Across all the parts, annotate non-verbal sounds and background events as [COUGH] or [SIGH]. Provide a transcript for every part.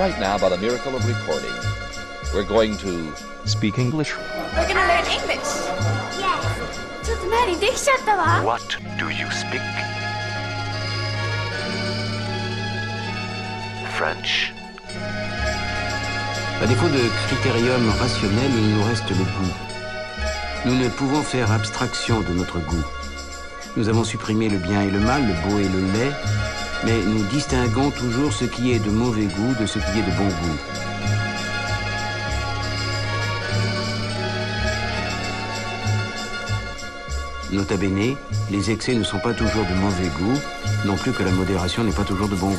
right now, by the miracle of recording, we're going to speak English. We're gonna learn English. Yes. ちょっと何できちゃったわ。 What do you speak? French. À défaut de critérium rationnel, il nous reste le goût. Nous ne pouvons faire abstraction de notre goût. Nous avons supprimé le bien et le mal, le beau et le laid, mais nous distinguons toujours ce qui est de mauvais goût de ce qui est de bon goût. Nota bene, les excès ne sont pas toujours de mauvais goût, non plus que la modération n'est pas toujours de bon goût.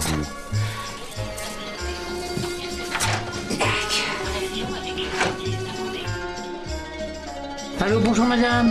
Allô, bonjour madame.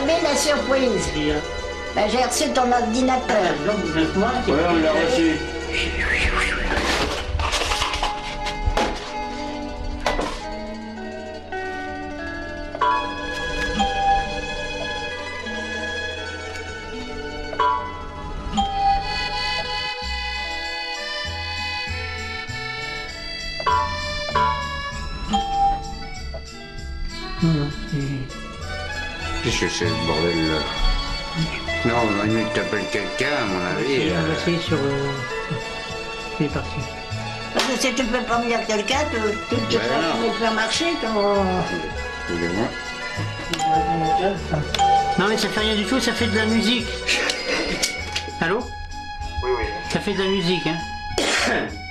Donne la surprise. Ben, j'ai reçu ton ordinateur. Ouais, on l'a reçu. Quelqu'un, à mon avis. sur. Euh... Il est parti. Parce que si tu peux pas me dire quelqu'un, tu, tu Ben peux me faire marcher ton... Excusez-moi. Non, mais ça fait rien du tout, ça fait de la musique. Allô? Oui, oui. Ça fait de la musique, hein [COUGHS]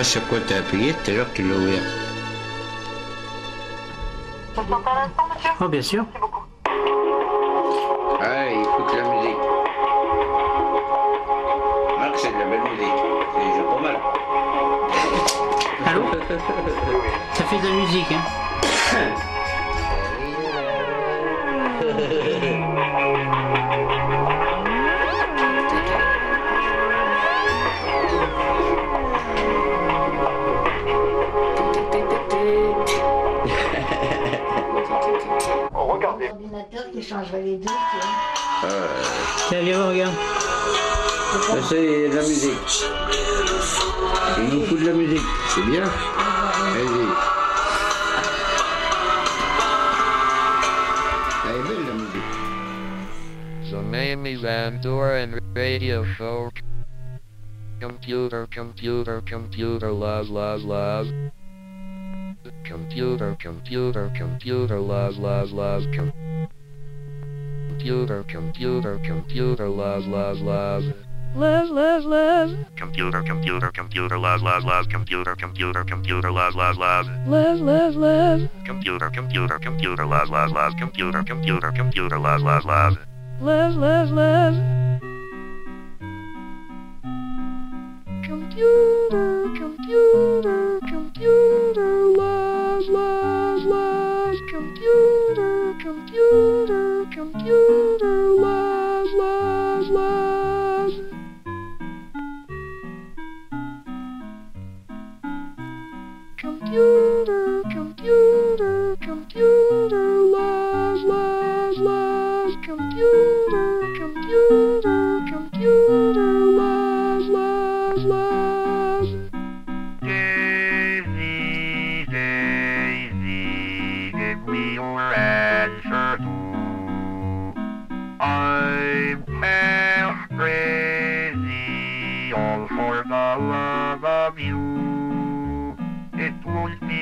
pas sur quoi t'as appuyé, tout à l'heure tu l'as ouvert. Vous sentez à l'instant, monsieur? Oh, bien sûr. Merci beaucoup. Ah, il écoute la musique. Marc, c'est de la belle musique. C'est déjà pas mal. Allô? Ça fait de la musique, hein [LAUGHS] Regardez. Ordinateur qui changerait les deux, tu vois. Tiens, viens regarde. Ça, c'est de la musique. Il nous fout de la musique. C'est bien. Vas-y. Elle est belle la musique. The name is Andor and Radio Show. Computer, computer, computer, love, love, love. Computer, computer, computer, love, love, love. Com- computer, computer, computer, love, love, love. Love, love, love. Computer, computer, computer, love, love, love. Computer, computer, computer, love, love, love. Love, love, love. Computer, computer, computer, love, love, love. Computer, computer, computer, love, love, love. Love, love, love. Computer, computer, computer, love, love, love. Computer, computer, computer, love, love, love. Computer,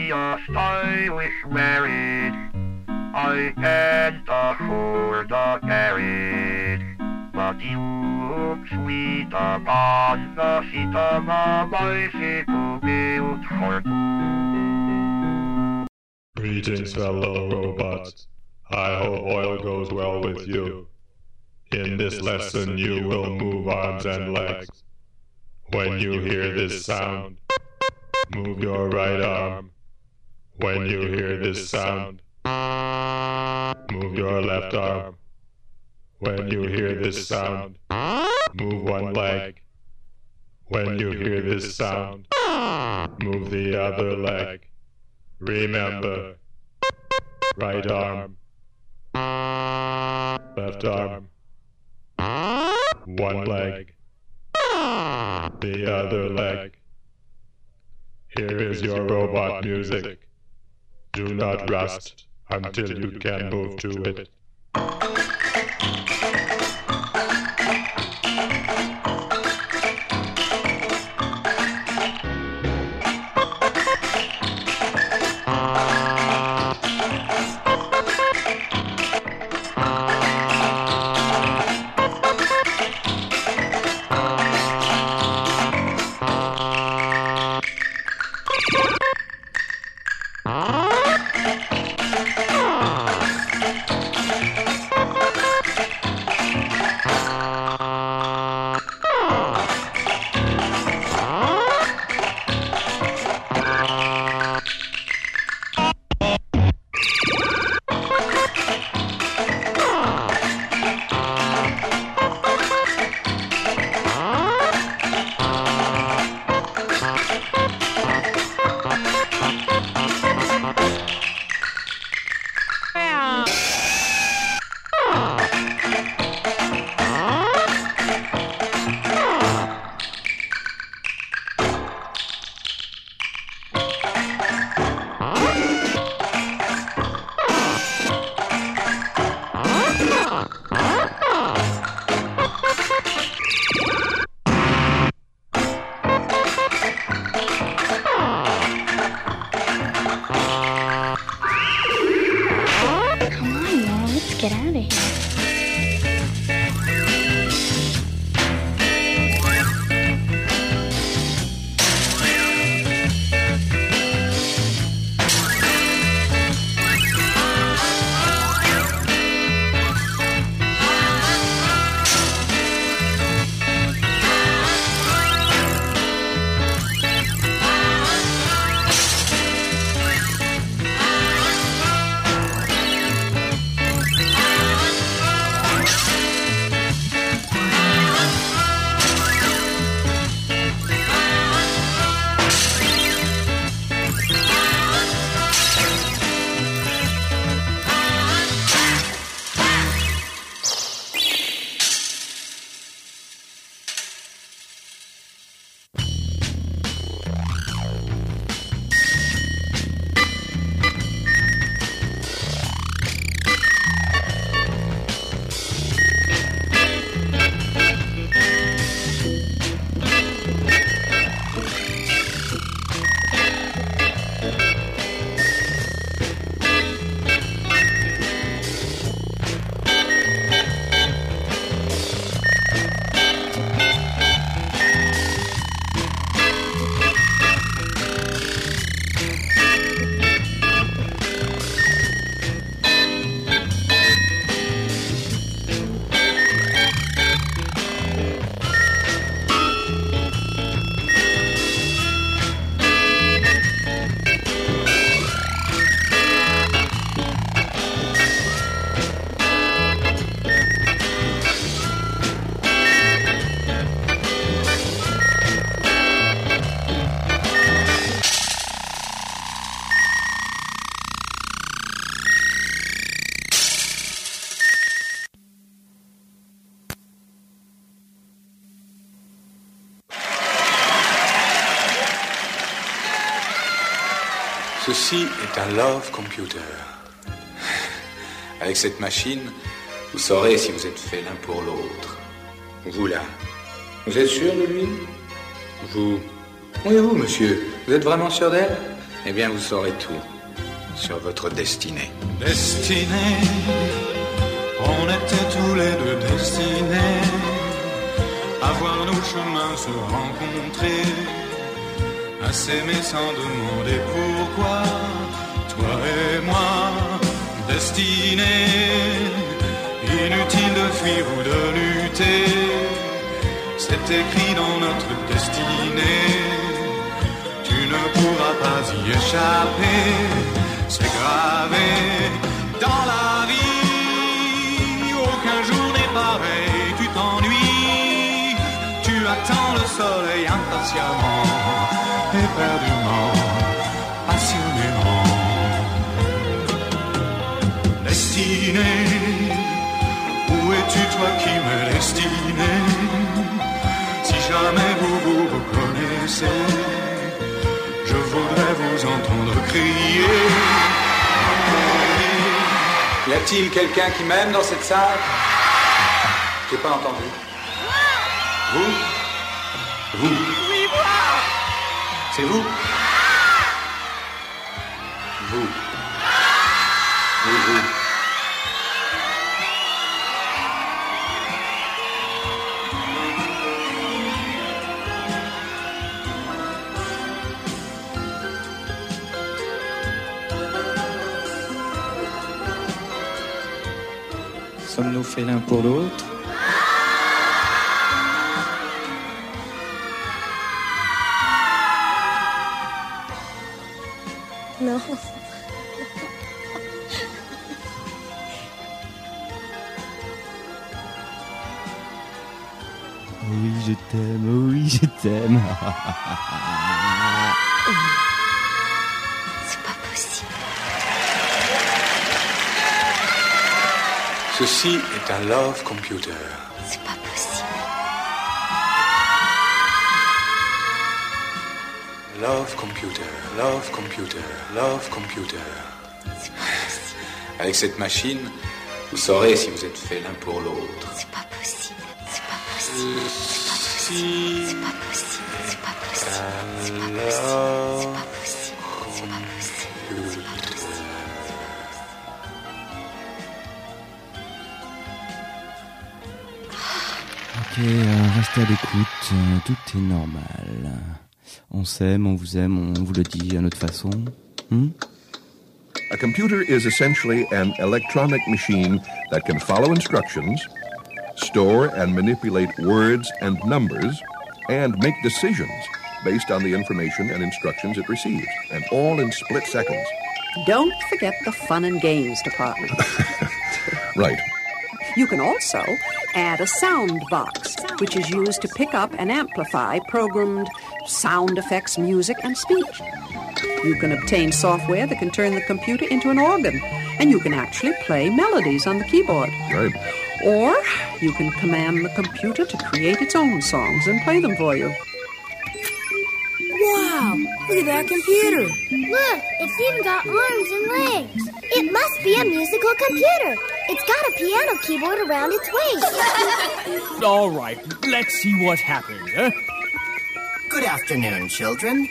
be a stylish marriage. I can't afford a carriage. But you look sweet upon the seat of a bicycle built for two. Greetings, fellow robots. I hope oil goes well with you. In this lesson, you will move arms and legs. When you hear this sound, move your right arm. When you hear this sound, move your left arm. When you hear this sound, move one leg. When you hear this sound, move the other leg. Remember, right arm, left arm, one leg, the other leg. Here is your robot music. Do not rust until you can move to it. Ceci est un love computer. Avec cette machine, vous saurez si vous êtes fait l'un pour l'autre. Vous là, vous êtes sûr de lui? Vous Oui, vous, monsieur. Vous êtes vraiment sûr d'elle? Eh bien, vous saurez tout sur votre destinée. Destinée, on était tous les deux destinés à voir nos chemins se rencontrer, à s'aimer sans demander pourquoi, toi et moi, destinés, inutile de fuir ou de lutter, c'est écrit dans notre destinée, tu ne pourras pas y échapper, c'est gravé dans la vie, aucun jour n'est pareil, tu t'ennuies, tu attends le soleil impatiemment, éperdument, passionnément. Destiné, où es-tu toi qui m'es destiné Si jamais vous vous reconnaissez, je voudrais vous entendre crier. Y a-t-il quelqu'un qui m'aime dans cette salle? J'ai pas entendu. Vous? Vous? C'est vous Vous. Oui, vous. Sommes-nous faits l'un pour l'autre t'aime. [LAUGHS] C'est pas possible. Ceci est un love computer. C'est pas possible. Love computer, love computer, love computer. Avec cette machine, vous saurez si vous êtes fait l'un pour l'autre. C'est pas possible. C'est pas possible. C'est pas possible. C'est possible. Pas possible. C'est pas possible. C'est pas possible. Ok, euh, restez à l'écoute, euh, tout est normal. On s'aime, on vous aime, on vous le dit à notre façon. Hmm? A computer is essentially an electronic machine that can follow instructions, store and manipulate words and numbers, and make decisions based on the information and instructions it receives, and all in split seconds. Don't forget the fun and games department. [LAUGHS] Right. You can also add a sound box, which is used to pick up and amplify programmed sound effects, music, and speech. You can obtain software that can turn the computer into an organ, and you can actually play melodies on the keyboard. Right. Or you can command the computer to create its own songs and play them for you. Wow! Look at that computer! Look, it's even got arms and legs. It must be a musical computer. It's got a piano keyboard around its waist. [LAUGHS] All right, let's see what happens, huh? Good afternoon, children.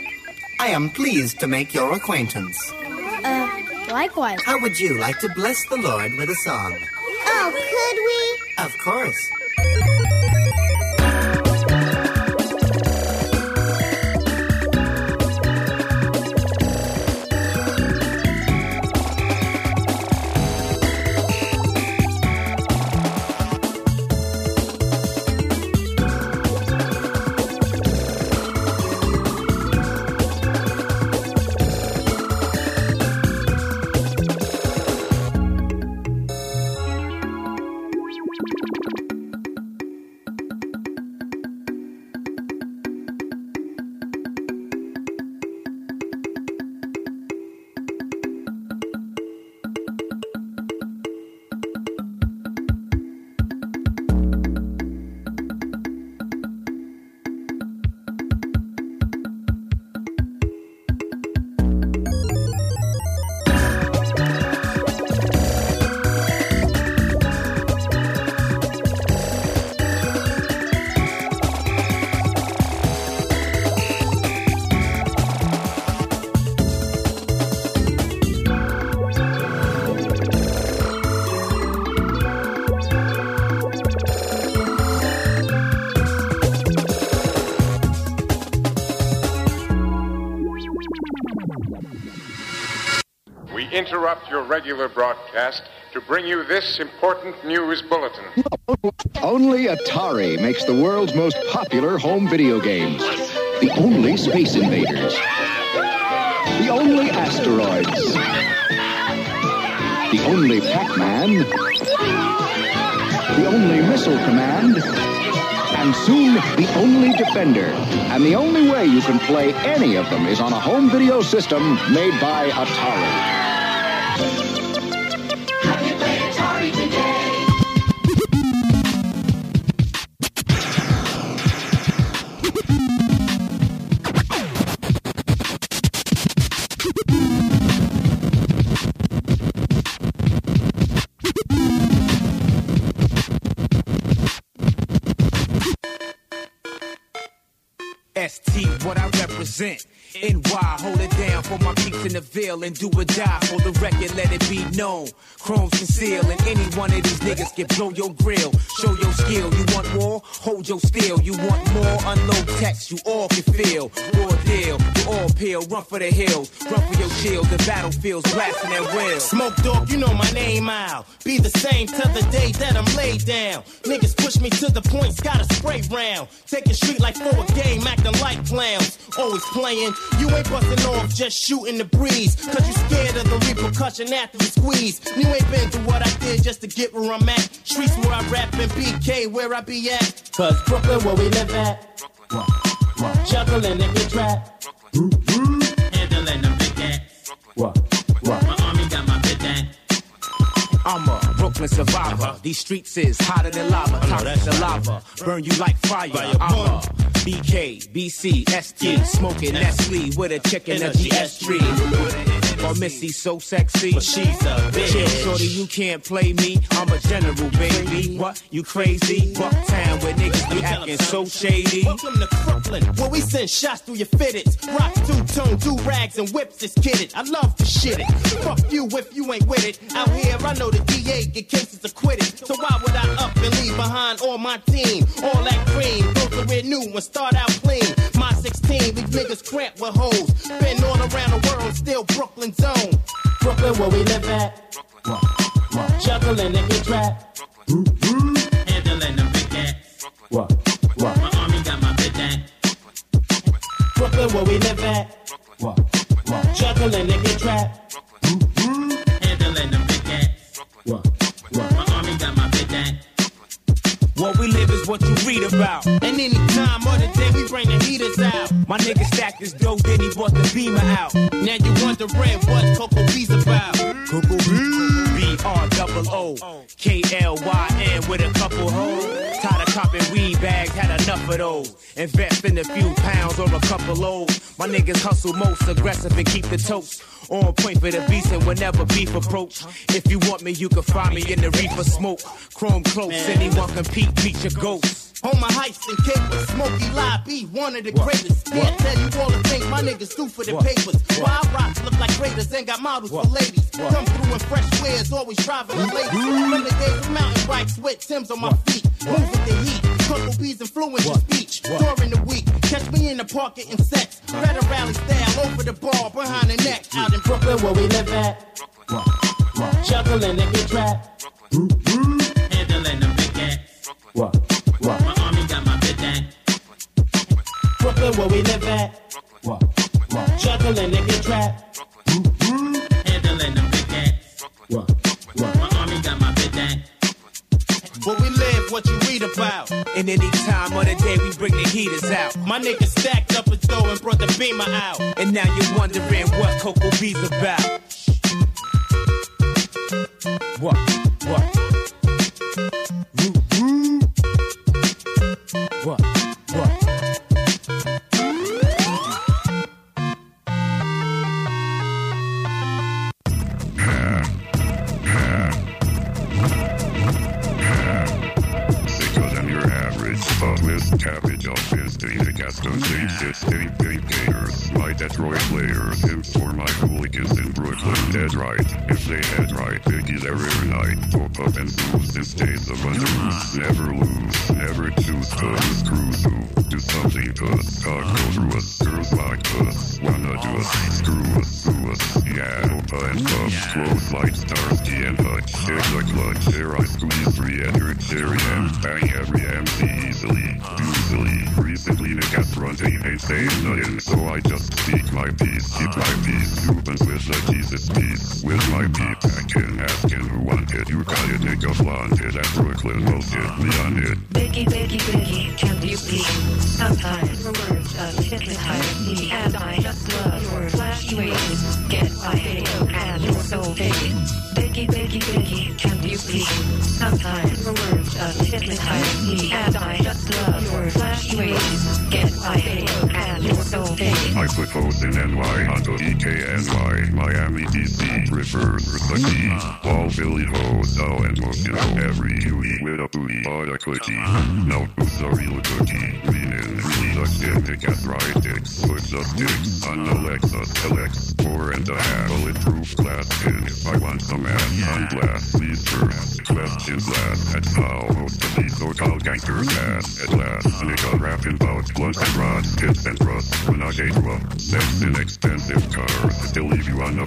I am pleased to make your acquaintance. Uh, likewise. How would you like to bless the Lord with a song? Oh, could we? Of course. Regular broadcast to bring you this important news bulletin. Only Atari makes the world's most popular home video games. The only Space Invaders. The only Asteroids. The only Pac-Man. The only Missile Command. And soon, the only Defender. And the only way you can play any of them is on a home video system made by Atari. Represent. NY, hold it down for my peeps in the veil and do or die for the record, let it be known. Chrome's conceal and any one of these niggas can blow your grill. Show your skill. You want more? Hold your steel. You want more? Unload text. You all can feel. Raw deal. You all peel. Run for the hills. Run for your shields. The battlefields blasting at will. Smoke dog, you know my name I'll Be the same till the day that I'm laid down. Niggas push me to the point, got a spray round. Take a street like for a game, acting like clowns. Always playing, you ain't busting off, just shooting the breeze. Cause you scared of the repercussion after you squeeze. You ain't been through what I did just to get where I'm at. Streets where I rap and BK where I be at. Cause Brooklyn where we live at. Juggling and get trap. Handling them big cats. What? What? My army got my big dad. I'm a Brooklyn survivor. These streets is hotter than lava, toxic than lava. Burn you like fire. I'm a BK, BC, ST, smoking Nestle with a chicken a GS tree. Or Missy so sexy, but she's a bitch. Chill, shorty, you can't play me. I'm a general, baby. What? You crazy? Bucktown where niggas be acting so shady. Welcome to Brooklyn, where we send shots through your fitteds. Rock two tone, do rags and whips is kidded. I love to shit it. Fuck you if you ain't with it. Out here, I know the DA get cases acquitted. So why would I up and leave behind all my team? All that cream, go career new and start out clean. My 16, these niggas cramp with hoes. Been all around the world, still Brooklyn zone. Brooklyn where we live at. Brooklyn. Juggling and get trapped. Handling them big cats. What? My army got my big dad. Brooklyn where we live at. Juggling and get trapped. Handling them big. My What we live is what you read about. And any time of the day, we bring the heaters out. My nigga stacked his dough, then he bought the beamer out. Now you wondering what Coco B's about. Coco B R double O K L Y N with a couple hoes. Tired of copping weed bags, had enough of those. Invest in a few pounds or a couple loads. My niggas hustle most aggressive and keep the toast. On point for the beast and whenever beef approach. If you want me, you can find me in the reefer smoke. Chrome close, anyone compete, beat your ghost. On my heist and capers, Smokey Live be one of the greatest. Can't tell you all the things my niggas do for the papers. Why rocks look like raiders and got models for ladies. Come through in fresh wares, always driving the ladies. From the days of mountain bikes with Tim's on my feet. Moving the heat, couple bees influence your speech. During the week, catch me in the park getting sex. Better rally style over the bar, behind the neck. Out in Brooklyn where we live at. Juggling and get trapped. Handling them big cats. What? What? My army got my big dad. Brooklyn where we live at. Juggling and get trapped. What you read about. And any time of the day, we bring the heaters out. My niggas stacked up as though and brought the beamer out. And now you're wondering what Coco B's about. What? What? So-called gangsters ass. At last, a nigga rapping about blunts and rods, tips and thrust, when I gave you up, sex in expensive cars, they'll leave you on a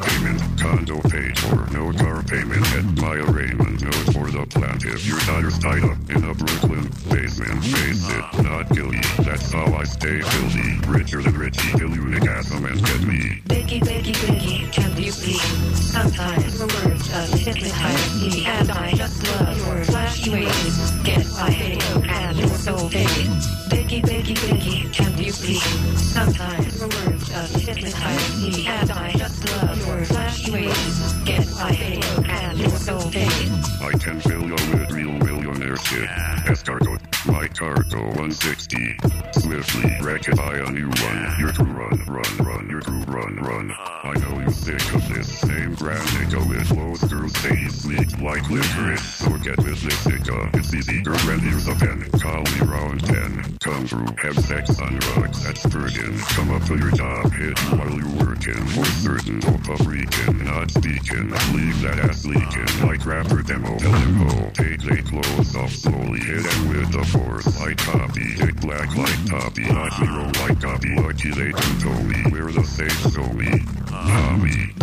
rapper demo. Tell him ho, take they clothes off slowly. Hit him with the force like copy. Hit black like toppy, not hero like copy. Lucky they don't know me, where the safe go me. Tommy.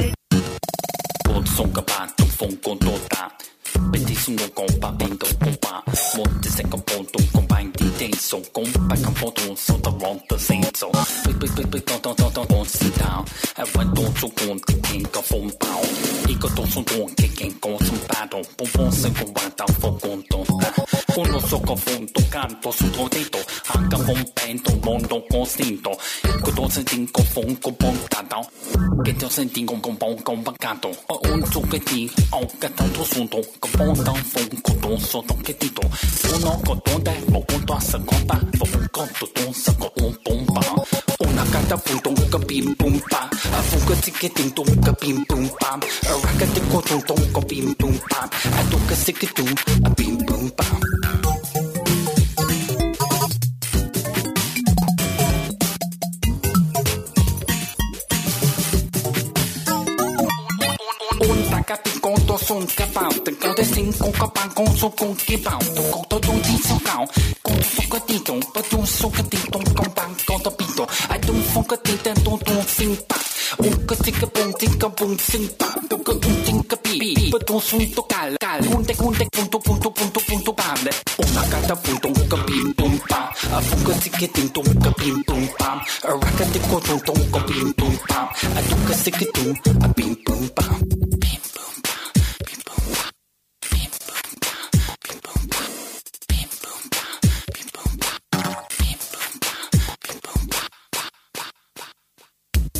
我送个八种风光多大， Bindi sundon kompa, bindon kompa Måtte sekon ponton kombang di den son Kompa kan ponton son ta ronta senton Big big big big don don don don don si down Även don som kon till kinka fon pound. Ika don som don kicken kon som badon Bon bon sen kon wantan fon kon don ta 多送多嘅见过成八度，波波成个玩到风光多大，风落所个风都间多数拖地度，行个风病到望到个先度，一个多成天个 Akata puntung boom, bim bum bam. Afuka tiki ting I got bim bum a Araka tiko tung tung uka bim bum bam. Atuka siki tung a bim bum bam. 当风个多数度嘅啲度，我攞个多带，我我多十个八，我个多多十个我帮把，我那个的风动个变崩吧，啊风个自己电动个变崩吧，啊那个的个动动个变崩吧，啊都个识嘅动啊变崩吧。un taca ti conto son capao te cao de sin con capang con so con que bao to con to tung ti so cao con so ka ti tong pa tung so ka ti tong con bang con to pito ai tung phong ka ti ten tung tung sing pa un ka ti ka pong ti ka pong sing pa to ka un ting ka pi pa tung sun to kal kal un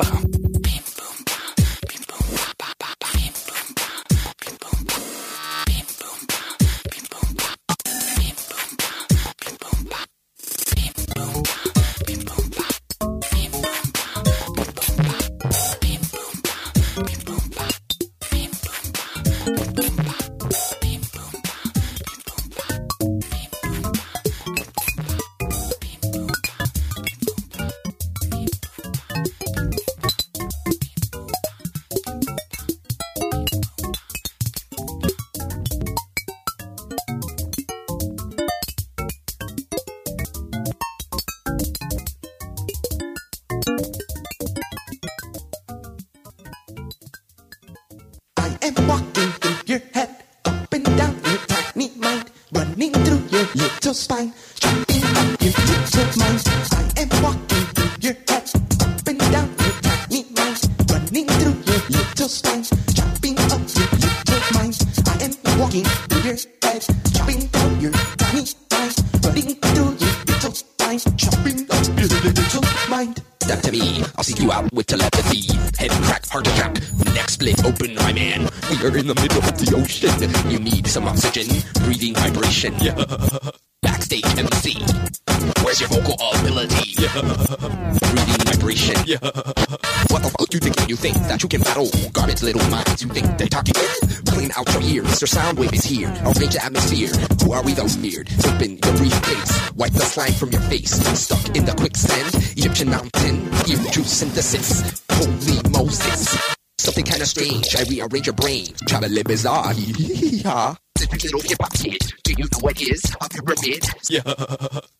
bam. Your spine, jumping up your little mind. I am walking through your head, up and down your tiny mind, running through your little spine, jumping up your little mind. I am walking through your head, jumping down your tiny mind, running through your little spine, jumping up your little mind. Step to me, I'll seek you out with telepathy. Head crack, heart attack, neck split open, my man. We are in the middle of the ocean. You need some oxygen, breathing vibration. Yeah. [LAUGHS] Backstage MC, where's your vocal ability? Yeah. Breathing vibration. Yeah. What the fuck you think you think that you can battle garbage little minds? You think they're talking? Clean out your ears, Mr. Soundwave is here. Arrange the atmosphere. Who are we those weird? Open your briefcase, wipe the slime from your face. Stuck in the quicksand, Egyptian mountain, ear juice synthesis. Holy Moses. Something kinda strange, I rearrange your brain. Traveling bizarre. Yeah. [LAUGHS] Little hip hop kid, do you know what is a pyramid? Yeah. [LAUGHS]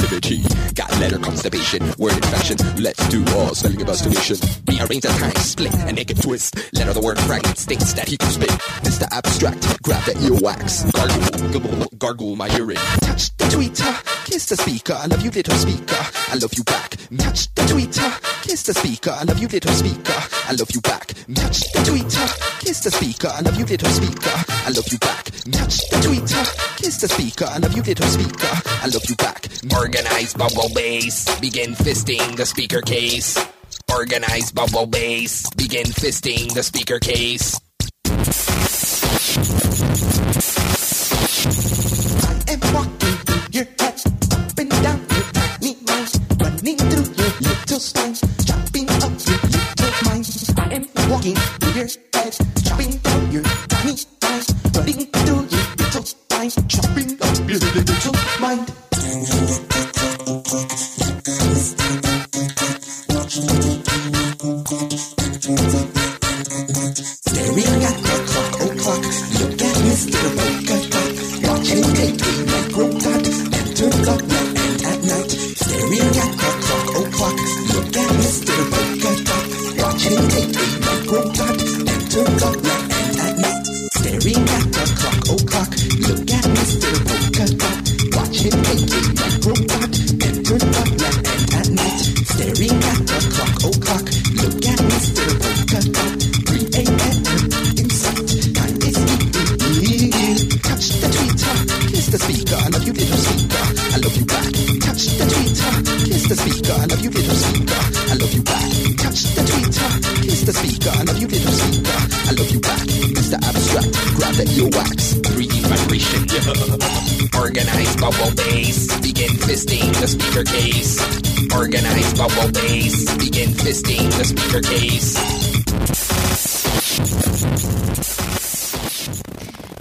Got letter constipation, word infection. Let's do all spelling investigation. Rearrange the time, split and make it twist. Letter the word fragment states that he can spit. Mr. Abstract, grab the earwax. Gargle, gargle my urine. Touch the tweeter, kiss the speaker. I love you, little speaker. I love you back. Touch the tweeter, kiss the speaker. I love you, little speaker. I love you back. Touch the tweeter, kiss the speaker. I love you, little speaker. I love you back. Touch the tweeter, kiss the speaker. I love you, little speaker. I love you back. Organize bubble bass. Begin fisting the speaker case. Organize bubble bass. Begin fisting the speaker case. I am walking your up and down your tiny running through your little up your little mind. I am walking your jumping down your tiny running through your little jumping up your little mind. Organize bubble bass. Begin fisting the speaker case. Organize bubble bass. Begin fisting the speaker case.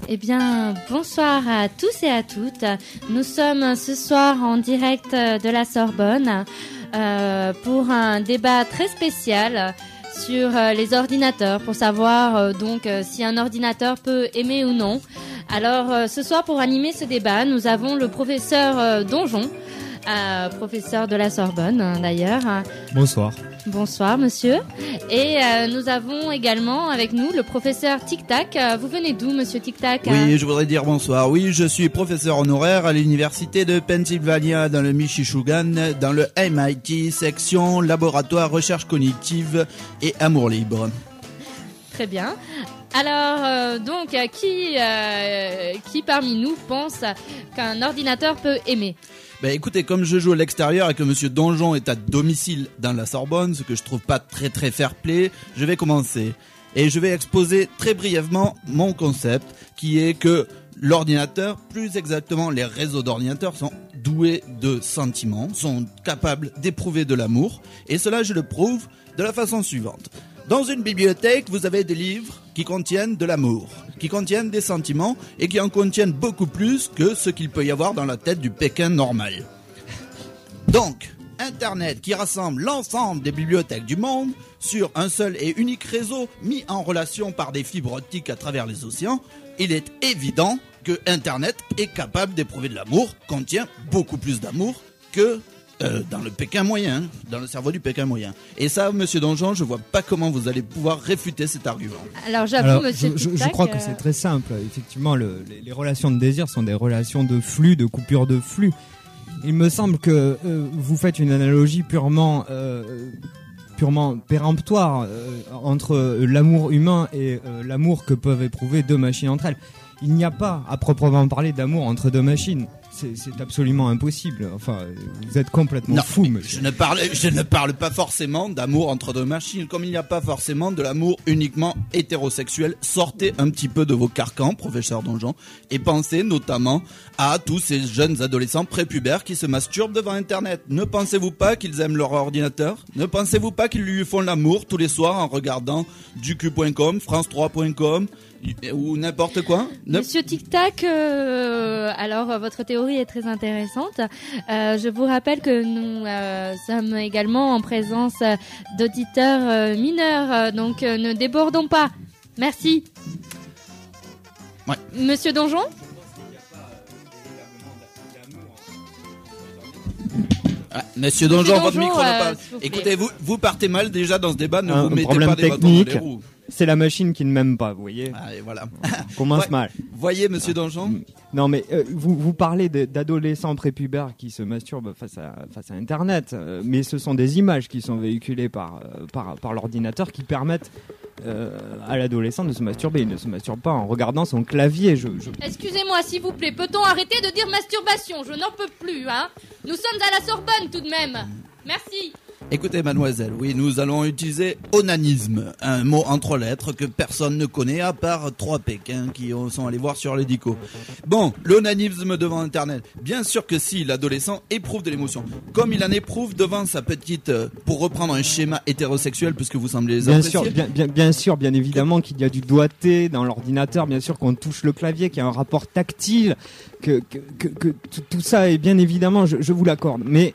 Eh bien, bonsoir à tous et à toutes. Nous sommes ce soir en direct de la Sorbonne euh, pour un débat très spécial sur euh, les ordinateurs, pour savoir euh, donc si un ordinateur peut aimer ou non. Alors, euh, ce soir, pour animer ce débat, nous avons le professeur euh, Donjon. euh, professeur de la Sorbonne hein, d'ailleurs. Bonsoir. Bonsoir monsieur. Et euh, nous avons également avec nous le professeur Tic Tac. Vous venez d'où monsieur Tic Tac Oui, je voudrais dire bonsoir. Oui, je suis professeur honoraire à l'université de Pennsylvania dans le Michigan, dans le MIT, section laboratoire recherche cognitive et amour libre. Très bien. Alors, euh, donc, euh, qui, euh, qui parmi nous pense qu'un ordinateur peut aimer? Ben écoutez, comme je joue à l'extérieur et que Monsieur Donjon est à domicile dans la Sorbonne, ce que je trouve pas très très fair play, je vais commencer. Et je vais exposer très brièvement mon concept, qui est que l'ordinateur, plus exactement les réseaux d'ordinateurs, sont doués de sentiments, sont capables d'éprouver de l'amour. Et cela, je le prouve de la façon suivante. Dans une bibliothèque, vous avez des livres contiennent de l'amour, qui contiennent des sentiments et qui en contiennent beaucoup plus que ce qu'il peut y avoir dans la tête du Pékin normal. Donc, Internet qui rassemble l'ensemble des bibliothèques du monde sur un seul et unique réseau mis en relation par des fibres optiques à travers les océans, il est évident que Internet est capable d'éprouver de l'amour, contient beaucoup plus d'amour que euh, dans le Pékin moyen, dans le cerveau du Pékin moyen. Et ça, Monsieur Donjon, je vois pas comment vous allez pouvoir réfuter cet argument. Alors j'avoue, monsieur je, je- crois que euh, c'est très simple. Effectivement, le- les, les relations de désir sont des relations de flux, de coupure de flux. Il me semble que euh, vous faites une analogie purement, euh, purement péremptoire euh, entre l'amour humain et euh, l'amour que peuvent éprouver deux machines entre elles. Il n'y a pas, à proprement parler, d'amour entre deux machines. C'est absolument impossible. Enfin, vous êtes complètement Non, fou, monsieur. Je ne parle, je ne parle pas forcément d'amour entre deux machines, comme il n'y a pas forcément de l'amour uniquement hétérosexuel. Sortez un petit peu de vos carcans, professeur Donjon, et pensez notamment à tous ces jeunes adolescents prépubères qui se masturbent devant Internet. Ne pensez-vous pas qu'ils aiment leur ordinateur? Ne pensez-vous pas qu'ils lui font l'amour tous les soirs en regardant ducu.com, france3.com ou n'importe quoi Monsieur Tic Tac, euh, alors euh, votre théorie est très intéressante. Euh, je vous rappelle que nous euh, sommes également en présence d'auditeurs euh, mineurs, donc euh, ne débordons pas. Merci. Ouais. Monsieur Donjon Ah, Monsieur Donjon, votre micro n'a euh, pas. Écoutez, vous, vous partez mal déjà dans ce débat, ne un, vous mettez problème pas des bâtons dans technique. les roues. C'est la machine qui ne m'aime pas, vous voyez. Ah, et voilà. On commence Ouais. mal. Voyez, monsieur Donjon Non, mais euh, vous, vous parlez d'adolescents prépubères qui se masturbent face à, face à Internet, euh, mais ce sont des images qui sont véhiculées par, euh, par, par l'ordinateur qui permettent euh, à l'adolescent de se masturber. Il ne se masturbe pas en regardant son clavier. Je, je- Excusez-moi, s'il vous plaît, peut-on arrêter de dire masturbation? Je n'en peux plus, hein Nous sommes à la Sorbonne tout de même. Merci. Écoutez, mademoiselle, oui, nous allons utiliser onanisme, un mot en trois lettres que personne ne connaît à part trois Pékins qui sont allés voir sur l'édico. Bon, l'onanisme devant Internet. Bien sûr que si l'adolescent éprouve de l'émotion, comme il en éprouve devant sa petite, euh, pour reprendre un schéma hétérosexuel, puisque vous semblez les Bien sûr, bien, bien, bien sûr, bien évidemment qu'il y a du doigté dans l'ordinateur, bien sûr qu'on touche le clavier, qu'il y a un rapport tactile, que, que, que, tout ça est bien évidemment, je, je vous l'accorde. Mais,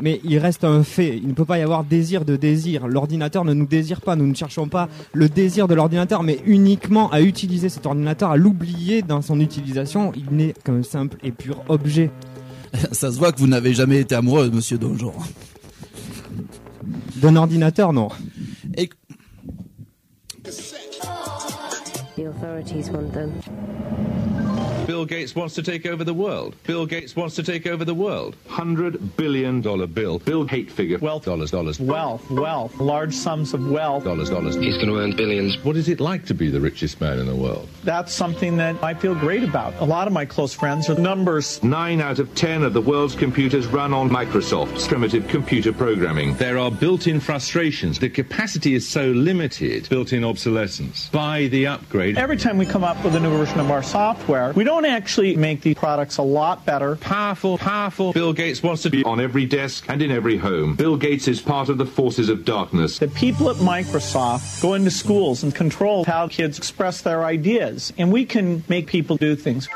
mais il reste un fait, il ne peut pas y avoir désir de désir. L'ordinateur ne nous désire pas, nous ne cherchons pas le désir de l'ordinateur, mais uniquement à utiliser cet ordinateur, à l'oublier dans son utilisation. Il n'est qu'un simple et pur objet. [LAUGHS] Ça se voit que vous n'avez jamais été amoureux, monsieur Donjon. D'un ordinateur, non. Et The authorities want them. Bill Gates wants to take over the world. Bill Gates wants to take over the world. Hundred billion dollar bill. Bill hate figure. Wealth. Dollars. Dollars. Wealth, wealth, large sums of wealth. Dollars. Dollars. He's going to earn billions. What is it like to be the richest man in the world? That's something that I feel great about. A lot of my close friends are numbers. Nine out of ten of the world's computers run on Microsoft's primitive computer programming. There are built-in frustrations. The capacity is so limited. Built-in obsolescence. Buy the upgrade. Every time we come up with a new version of our software, we don't actually make the products a lot better. Powerful, powerful. Bill Gates wants to be on every desk and in every home. Bill Gates is part of the forces of darkness. The people at Microsoft go into schools and control how kids express their ideas, and we can make people do things.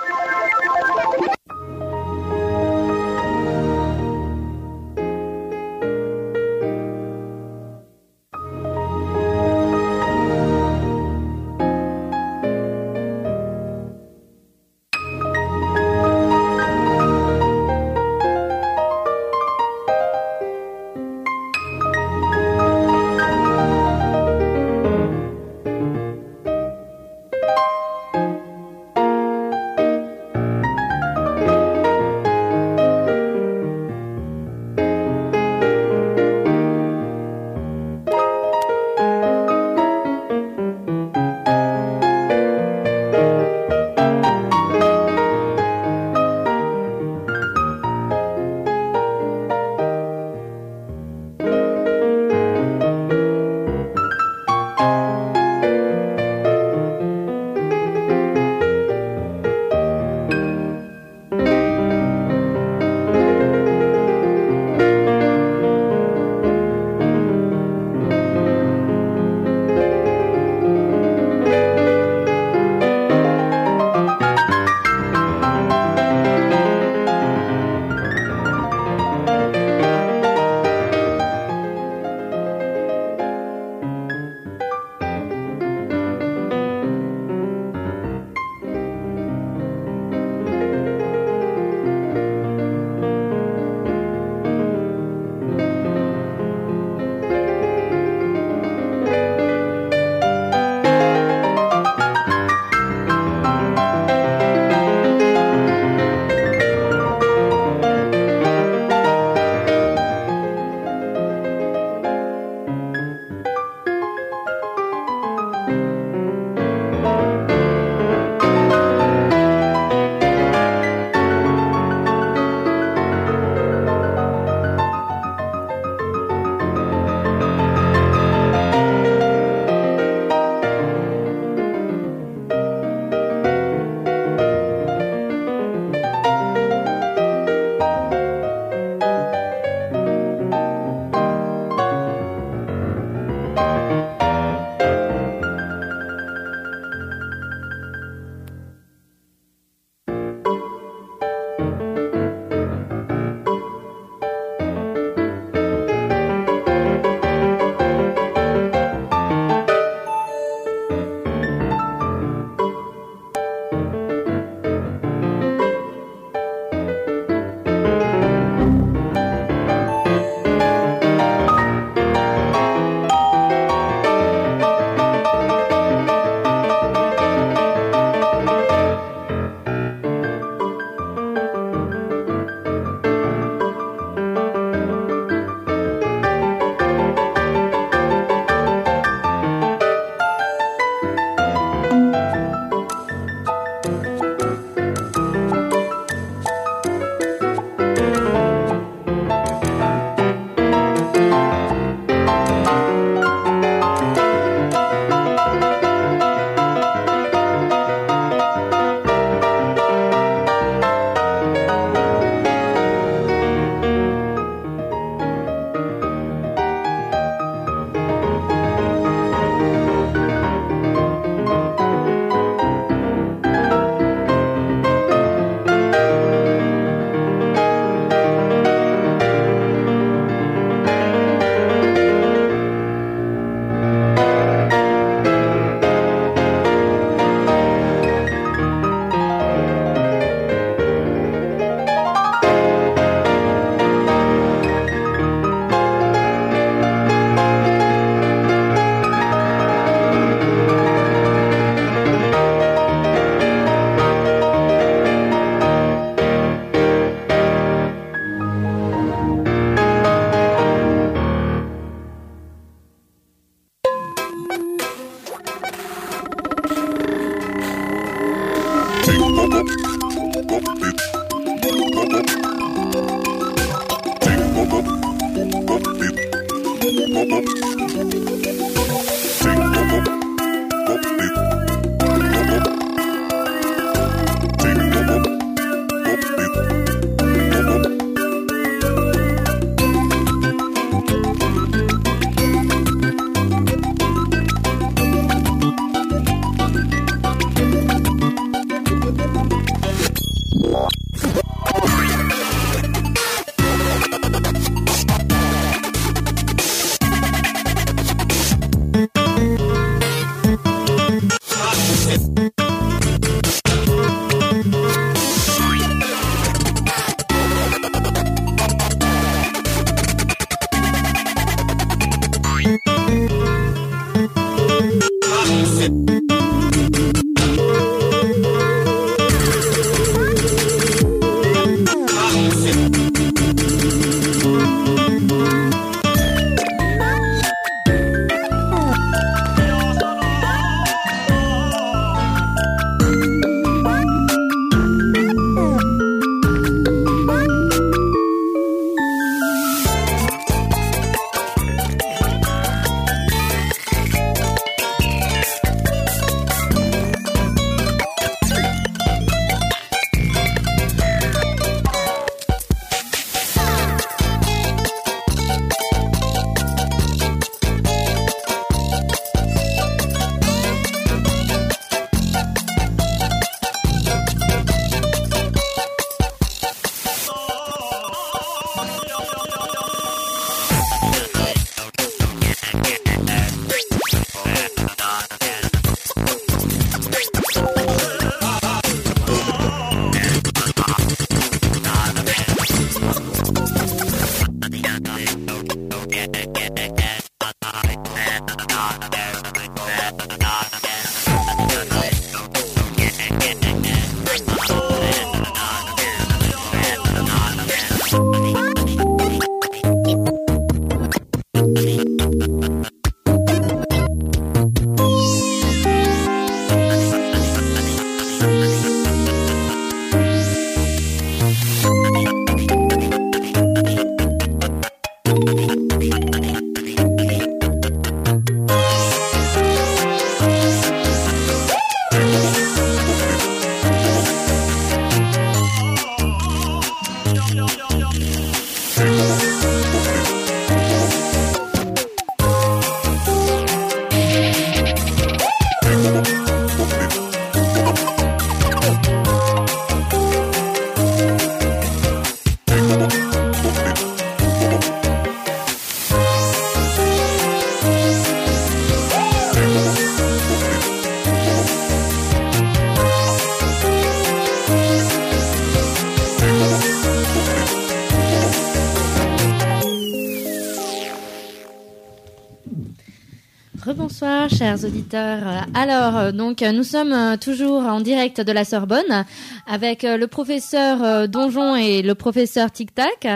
Chers auditeurs. Alors, euh, donc, euh, nous sommes euh, toujours en direct de la Sorbonne avec le professeur Donjon et le professeur Tic Tac.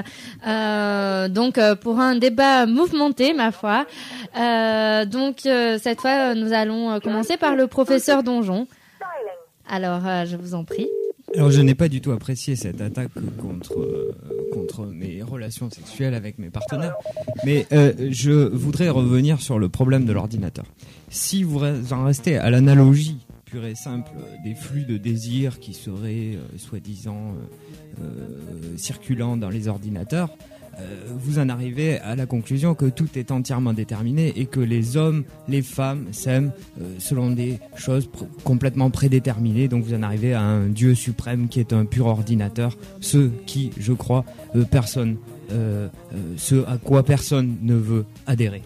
Donc, pour un débat mouvementé, ma foi. Donc, cette fois, nous allons commencer par le professeur Donjon. Alors, je vous en prie. Alors je n'ai pas du tout apprécié cette attaque contre euh, contre mes relations sexuelles avec mes partenaires, mais euh, je voudrais revenir sur le problème de l'ordinateur. Si vous en restez à l'analogie pure et simple des flux de désir qui seraient euh, soi-disant euh, euh, circulants dans les ordinateurs, vous en arrivez à la conclusion que tout est entièrement déterminé et que les hommes, les femmes s'aiment euh, selon des choses complètement prédéterminées. Donc vous en arrivez à un Dieu suprême qui est un pur ordinateur, ce qui, je crois, euh, personne, euh, euh, ce à quoi personne ne veut adhérer.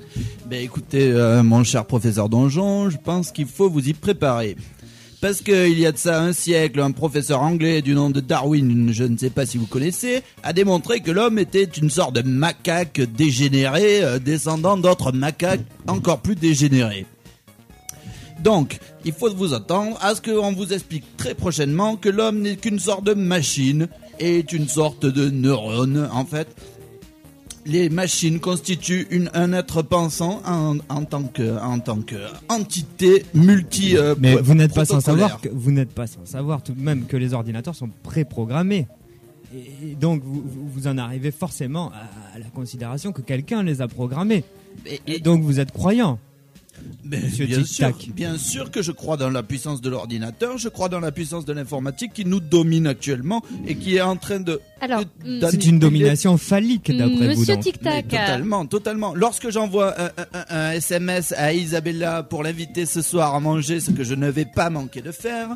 Ben écoutez, euh, mon cher professeur Donjon, je pense qu'il faut vous y préparer. Parce qu'il y a de ça un siècle, un professeur anglais du nom de Darwin, je ne sais pas si vous connaissez, a démontré que l'homme était une sorte de macaque dégénéré, euh, descendant d'autres macaques encore plus dégénérés. Donc, il faut vous attendre à ce qu'on vous explique très prochainement que l'homme n'est qu'une sorte de machine, est une sorte de neurone, en fait, les machines constituent une, un être pensant en, en tant que en tant que entité multi. euh, Mais vous n'êtes pas sans savoir que vous n'êtes pas sans savoir tout de même que les ordinateurs sont préprogrammés Et donc vous, en arrivez forcément à, à la considération que quelqu'un les a programmés. Et, donc vous êtes croyant. Mais Monsieur bien sûr, bien sûr que je crois dans la puissance de l'ordinateur, je crois dans la puissance de l'informatique qui nous domine actuellement et qui est en train de. Alors, d'annihiler- C'est une domination phallique d'après vous. Monsieur donc. Tic Tac. Mais Totalement, totalement. Lorsque j'envoie un, un- un- un SMS à Isabella pour l'inviter ce soir à manger, ce que je ne vais pas manquer de faire,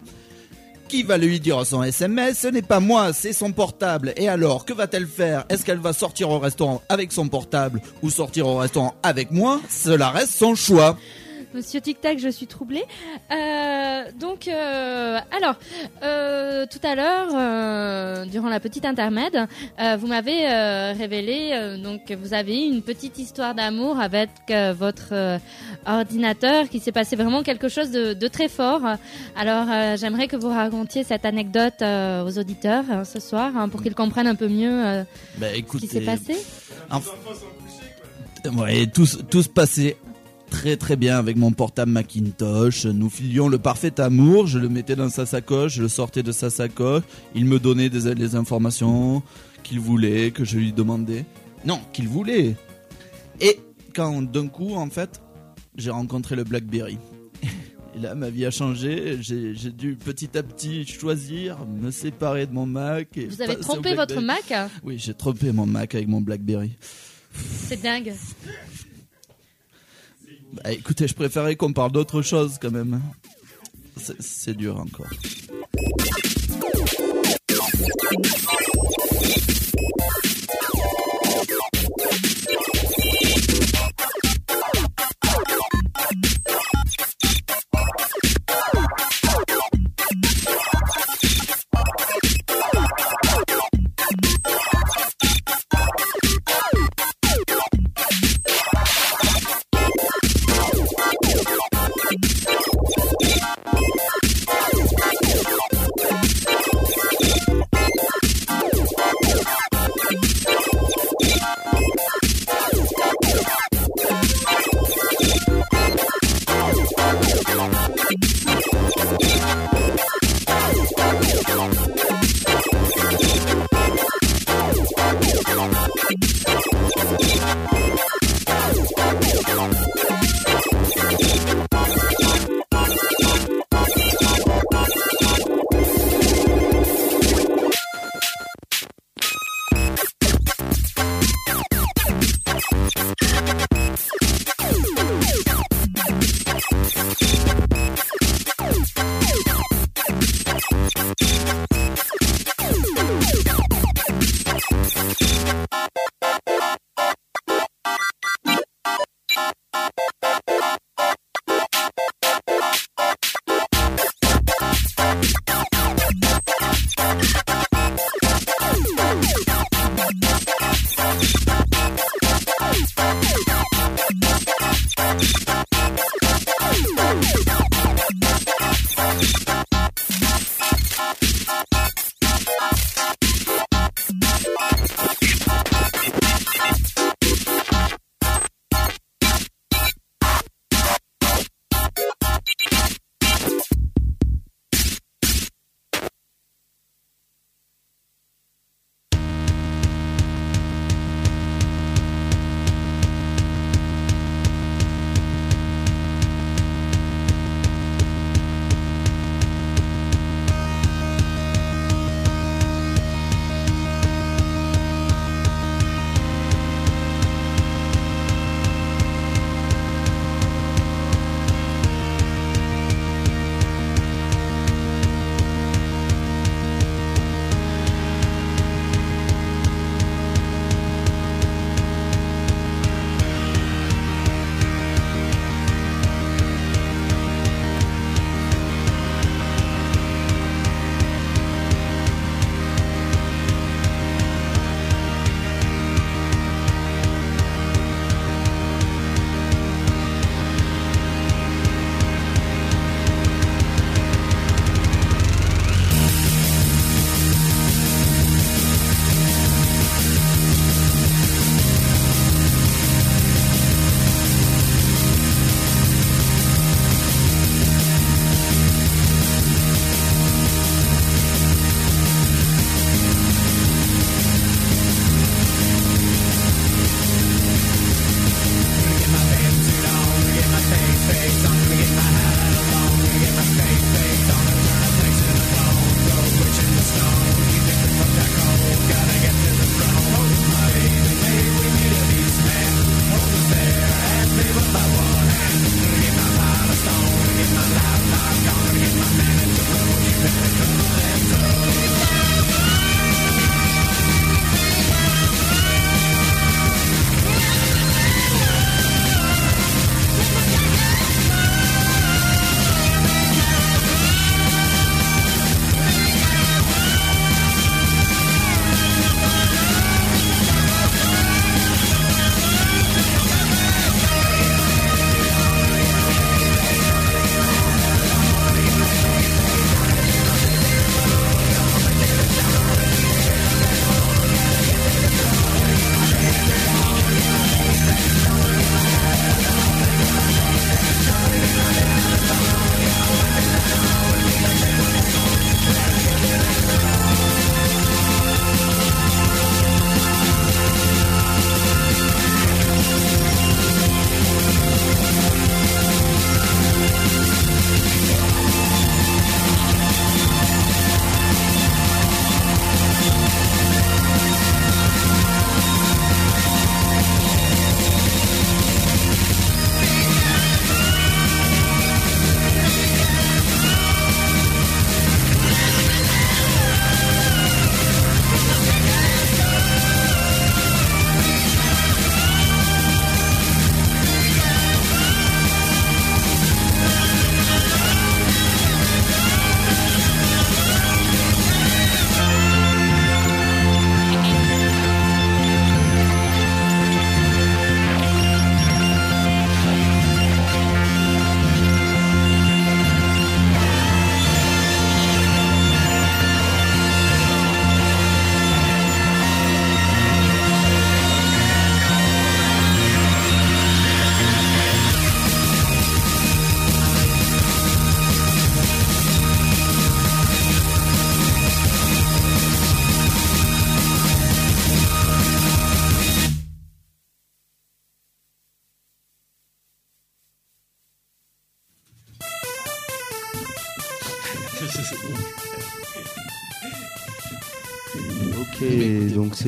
qui va lui dire son SMS Ce n'est pas moi, c'est son portable. Et alors, que va-t-elle faire? Est-ce qu'elle va sortir au restaurant avec son portable ou sortir au restaurant avec moi? Cela reste son choix. Monsieur Tic Tac, je suis troublée. Euh, donc, euh, alors, euh, tout à l'heure, durant la petite intermède, vous m'avez révélé donc que vous avez eu une petite histoire d'amour avec votre ordinateur, qui s'est passé vraiment quelque chose de, de très fort. Alors, j'aimerais que vous racontiez cette anecdote aux auditeurs euh, ce soir hein, pour qu'ils comprennent un peu mieux Bah, ce qui s'est passé. Très très bien avec mon portable Macintosh. Nous filions le parfait amour. Je le mettais dans sa sacoche, je le sortais de sa sacoche. Il me donnait des, les informations qu'il voulait, que je lui demandais. Non, qu'il voulait. Et quand d'un coup, en fait, j'ai rencontré le BlackBerry. Et [LAUGHS] là, ma vie a changé. J'ai dû petit à petit choisir, me séparer de mon Mac. Et Vous avez trompé votre. Mac? Oui, j'ai trompé mon Mac avec mon BlackBerry. C'est dingue. Bah, écoutez, je préférais qu'on parle d'autre chose quand même. C'est- dur encore.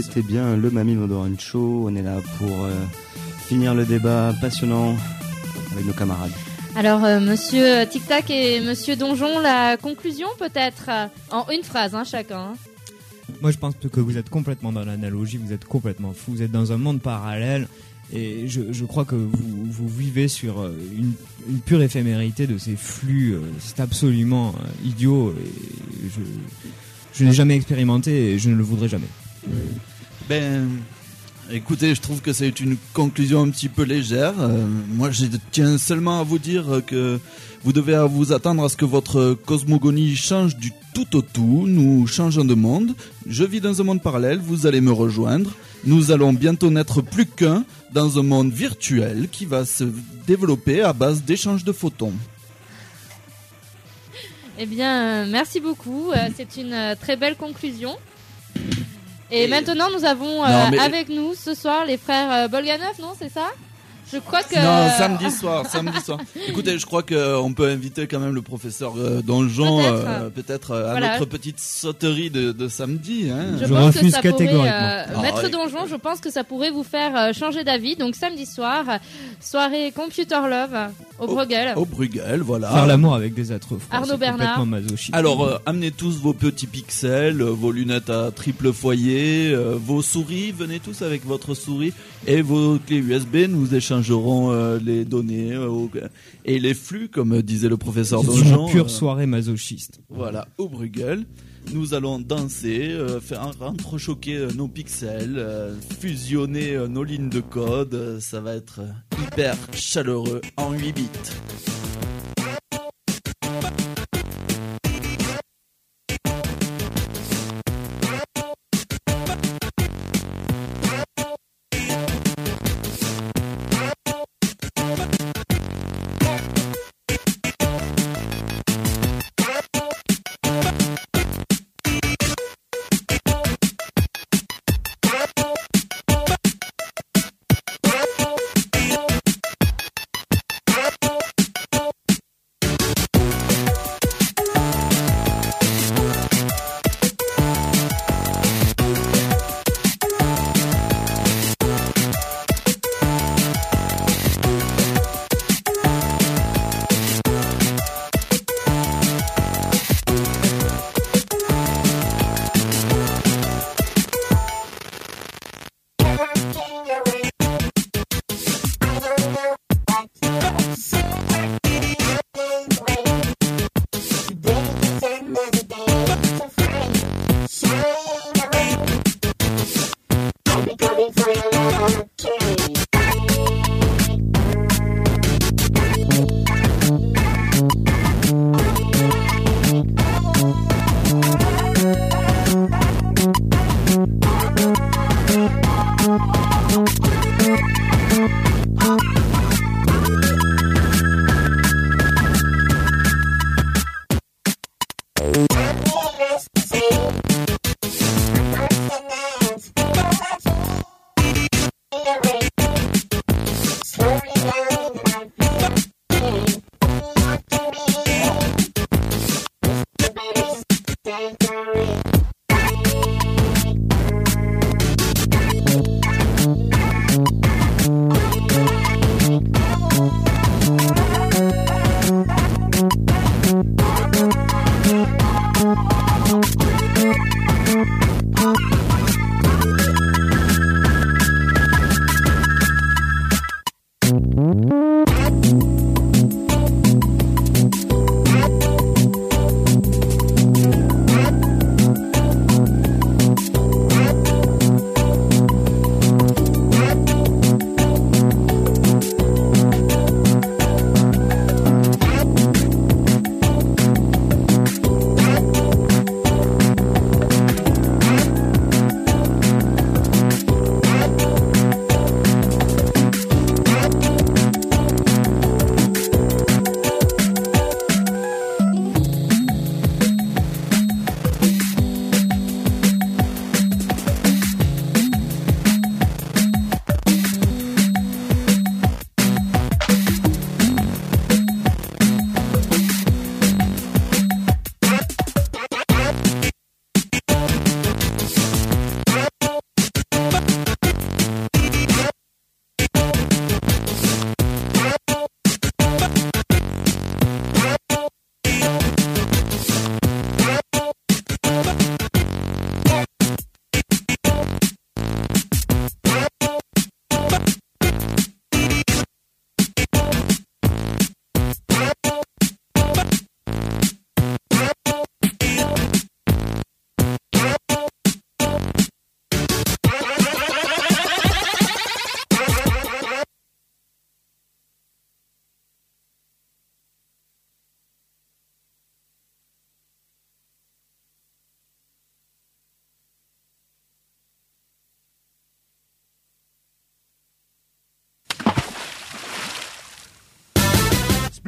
C'était bien le Mamie Modern Show. On est là pour euh, finir le débat passionnant avec nos camarades. Alors, euh, monsieur Tic Tac et monsieur Donjon, la conclusion peut-être? En une phrase, hein, chacun. Moi, je pense que vous êtes complètement dans l'analogie, vous êtes complètement fou, vous êtes dans un monde parallèle. Et je, je crois que vous, vous vivez sur euh, une, une pure éphémérité de ces flux. euh, C'est absolument idiot. Et je je n'ai jamais expérimenté et je ne le voudrais jamais. Ben, écoutez, je trouve que c'est une conclusion un petit peu légère. Euh, moi, je tiens seulement à vous dire que vous devez vous attendre à ce que votre cosmogonie change du tout au tout. Nous changeons de monde. Je vis dans un monde parallèle. Vous allez me rejoindre. Nous allons bientôt n'être plus qu'un dans un monde virtuel qui va se développer à base d'échanges de photons. Eh bien, euh, merci beaucoup. Euh, C'est une très belle conclusion. Et, maintenant, nous avons euh, Non, mais- avec nous ce soir les frères euh, Bolganov, non C'est ça? Je crois que. Non, samedi soir, samedi soir. [LAUGHS] Écoutez, je crois qu'on peut inviter quand même le professeur euh, Donjon, Peut-être. euh, peut-être euh, à Voilà. notre petite sauterie de, de samedi. Hein. Je, pense que ça pourrait, catégoriquement. euh, Ah, Maître ouais. Donjon, je pense que ça pourrait vous faire euh, changer d'avis. Donc samedi soir, soirée Computer Love au Bruegel. Au Bruegel, voilà. Faire l'amour avec des êtres froids, Arnaud Bernard. Alors, euh, amenez tous vos petits pixels, euh, vos lunettes à triple foyer, euh, vos souris, venez tous avec votre souris et vos clés USB. Nous euh, les données euh, et les flux, comme disait le professeur C'est Donjon. une pure euh, soirée masochiste. Voilà, au Bruegel. Nous allons danser, faire entrechoquer nos pixels, fusionner nos lignes de code. ça va être hyper chaleureux en 8 bits.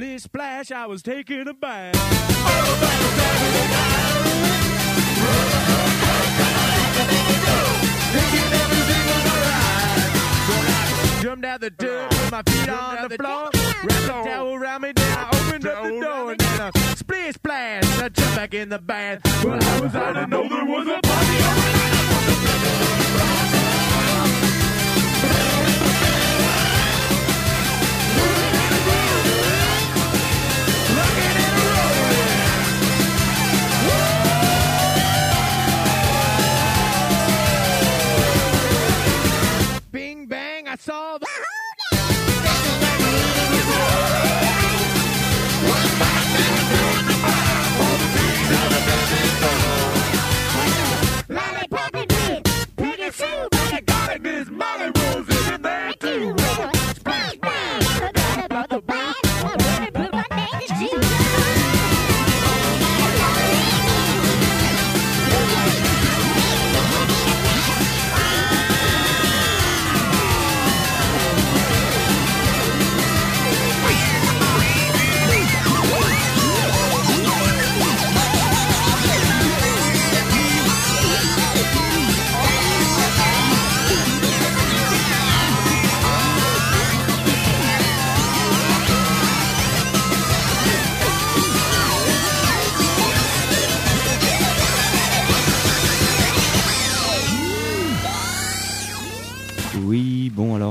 Splish splash, I was taking a bath. Jumped out the tub with my feet on the floor. Wrapped a towel around me, then I opened up the door. And then a splish splash, I jumped back in the bath. Well, I was out to know there was a party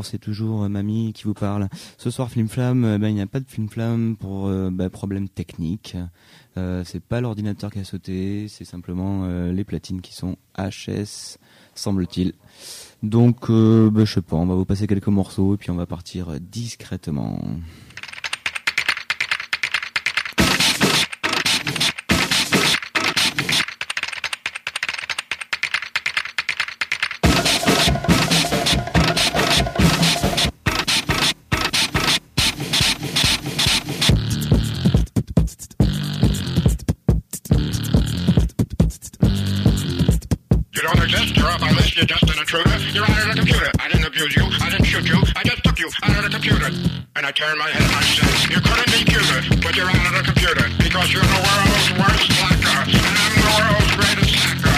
c'est toujours euh, mamie qui vous parle. Ce soir Flim Flam, euh, ben, il n'y a pas de Flim Flam pour euh, ben, problème technique. C'est pas l'ordinateur qui a sauté, c'est simplement les platines qui sont HS, semble-t-il. Donc ben, je sais pas, on va vous passer quelques morceaux et puis on va partir discrètement. Intruder. You're out of the computer. I didn't abuse you, I didn't shoot you, I just took you out of the computer. And I turned my head and I said, you couldn't be cuter, but you're out of the computer. Because you're the world's worst slacker, and I'm the world's greatest hacker.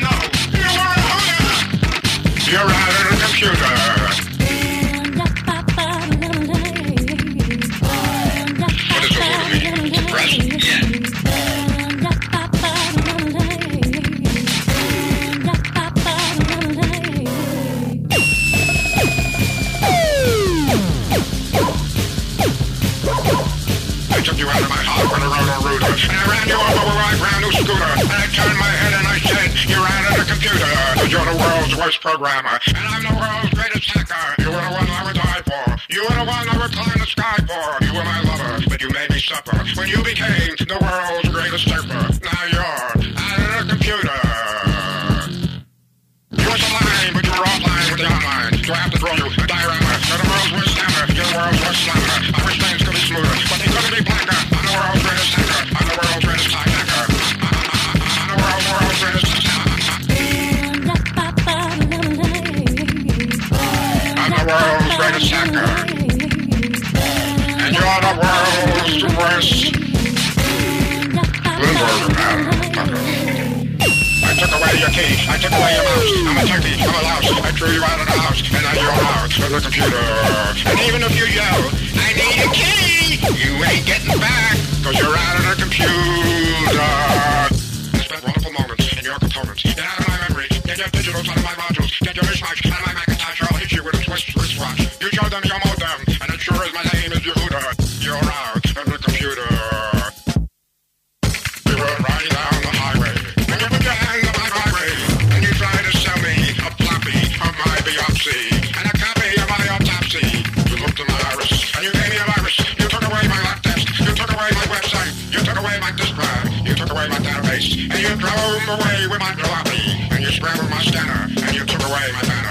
Know, you a hooter. You're out of the computer. Scooter, and I turned my head and I said, you're out of the computer, you're the world's worst programmer, and I'm the world's greatest hacker. You were the one I would die for. You were the one I would climb the sky for. You were my lover, but you made me suffer. When you became the world's greatest surfer, now you're out of the computer. You were sublime, but you were offline with the online. So I have to throw you a diorama. You're the world's worst slammer. You're the world's worst slammer. I wish things could be smoother, but they couldn't be blacker. World's greatest hacker. And you're the world's worst. Bloomberg, man. I took away your key. I took away your mouse. I'm a turkey. I'm a louse. I threw you out of the house. And now you're out of the computer. And even if you yell, I need a key, you ain't getting back. Cause you're out of the computer. I spent wonderful moments in your components. Get out of my memory. Get your digitals out of my modules. Get your mishmash out of my you with a twist wristwatch. You show them your modem. And it sure as my name is Yehuda. You're out of the computer. We were riding down the highway. And you put your hand on my highway. And you tried to sell me a floppy of my biopsy. And a copy of my autopsy. You looked at my iris. And you gave me a virus. You took away my test. You took away my website. You took away my disk drive. You took away my database. And you drove away with my jalopy. And you scrambled my scanner. And you took away my banner.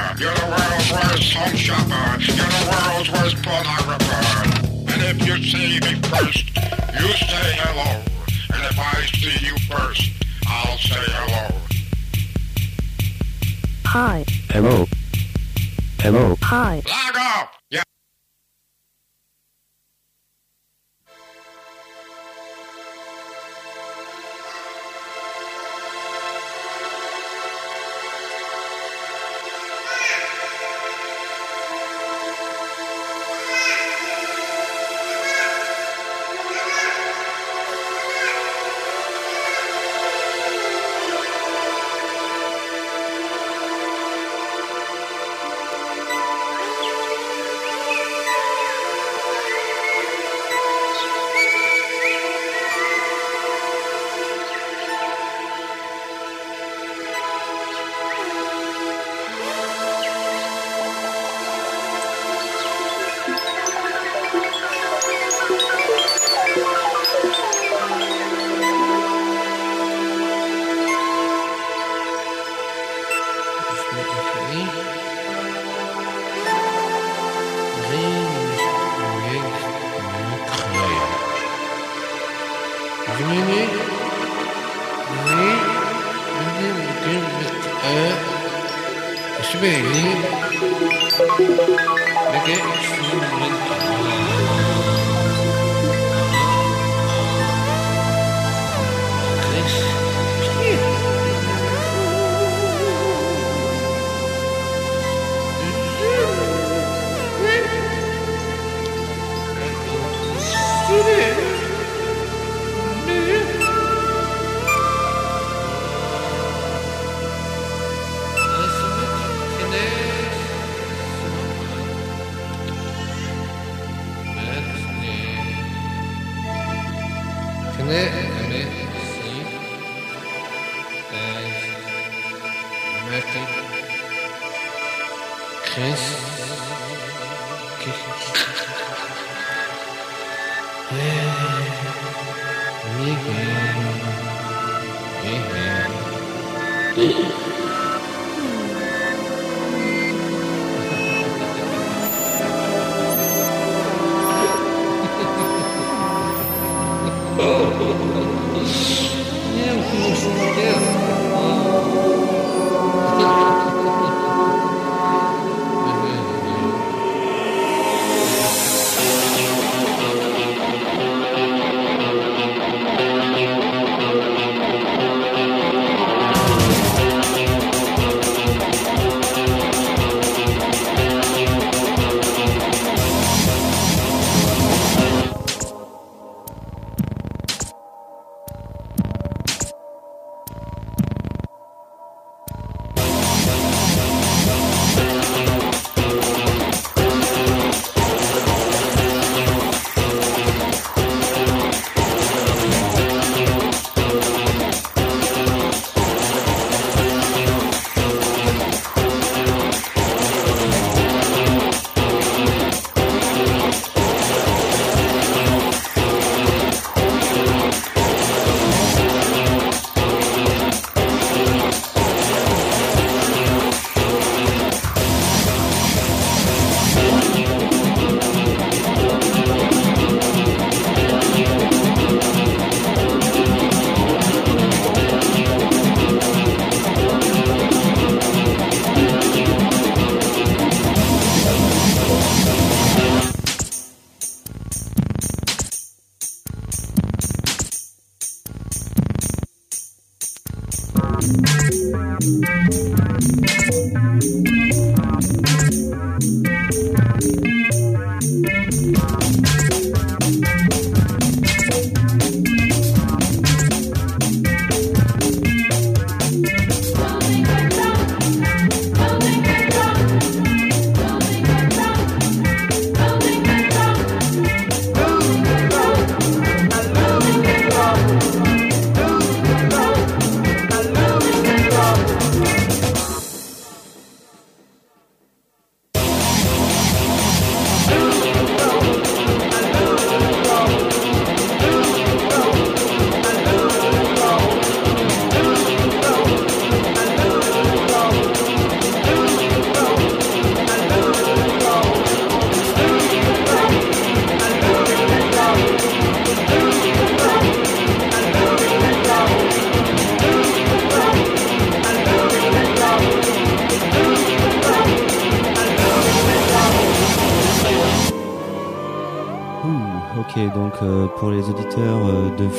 You're the world's worst pornographer. And if you see me first, you say hello. And if I see you first, I'll say hello. Hi. Hello. Hello. Hi. Log off!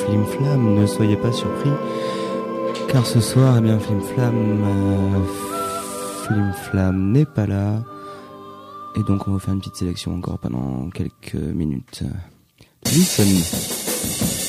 Flim Flam, ne soyez pas surpris, car ce soir, eh bien, Flim Flam, euh, n'est pas là, et donc on va faire une petite sélection encore pendant quelques minutes. Listen.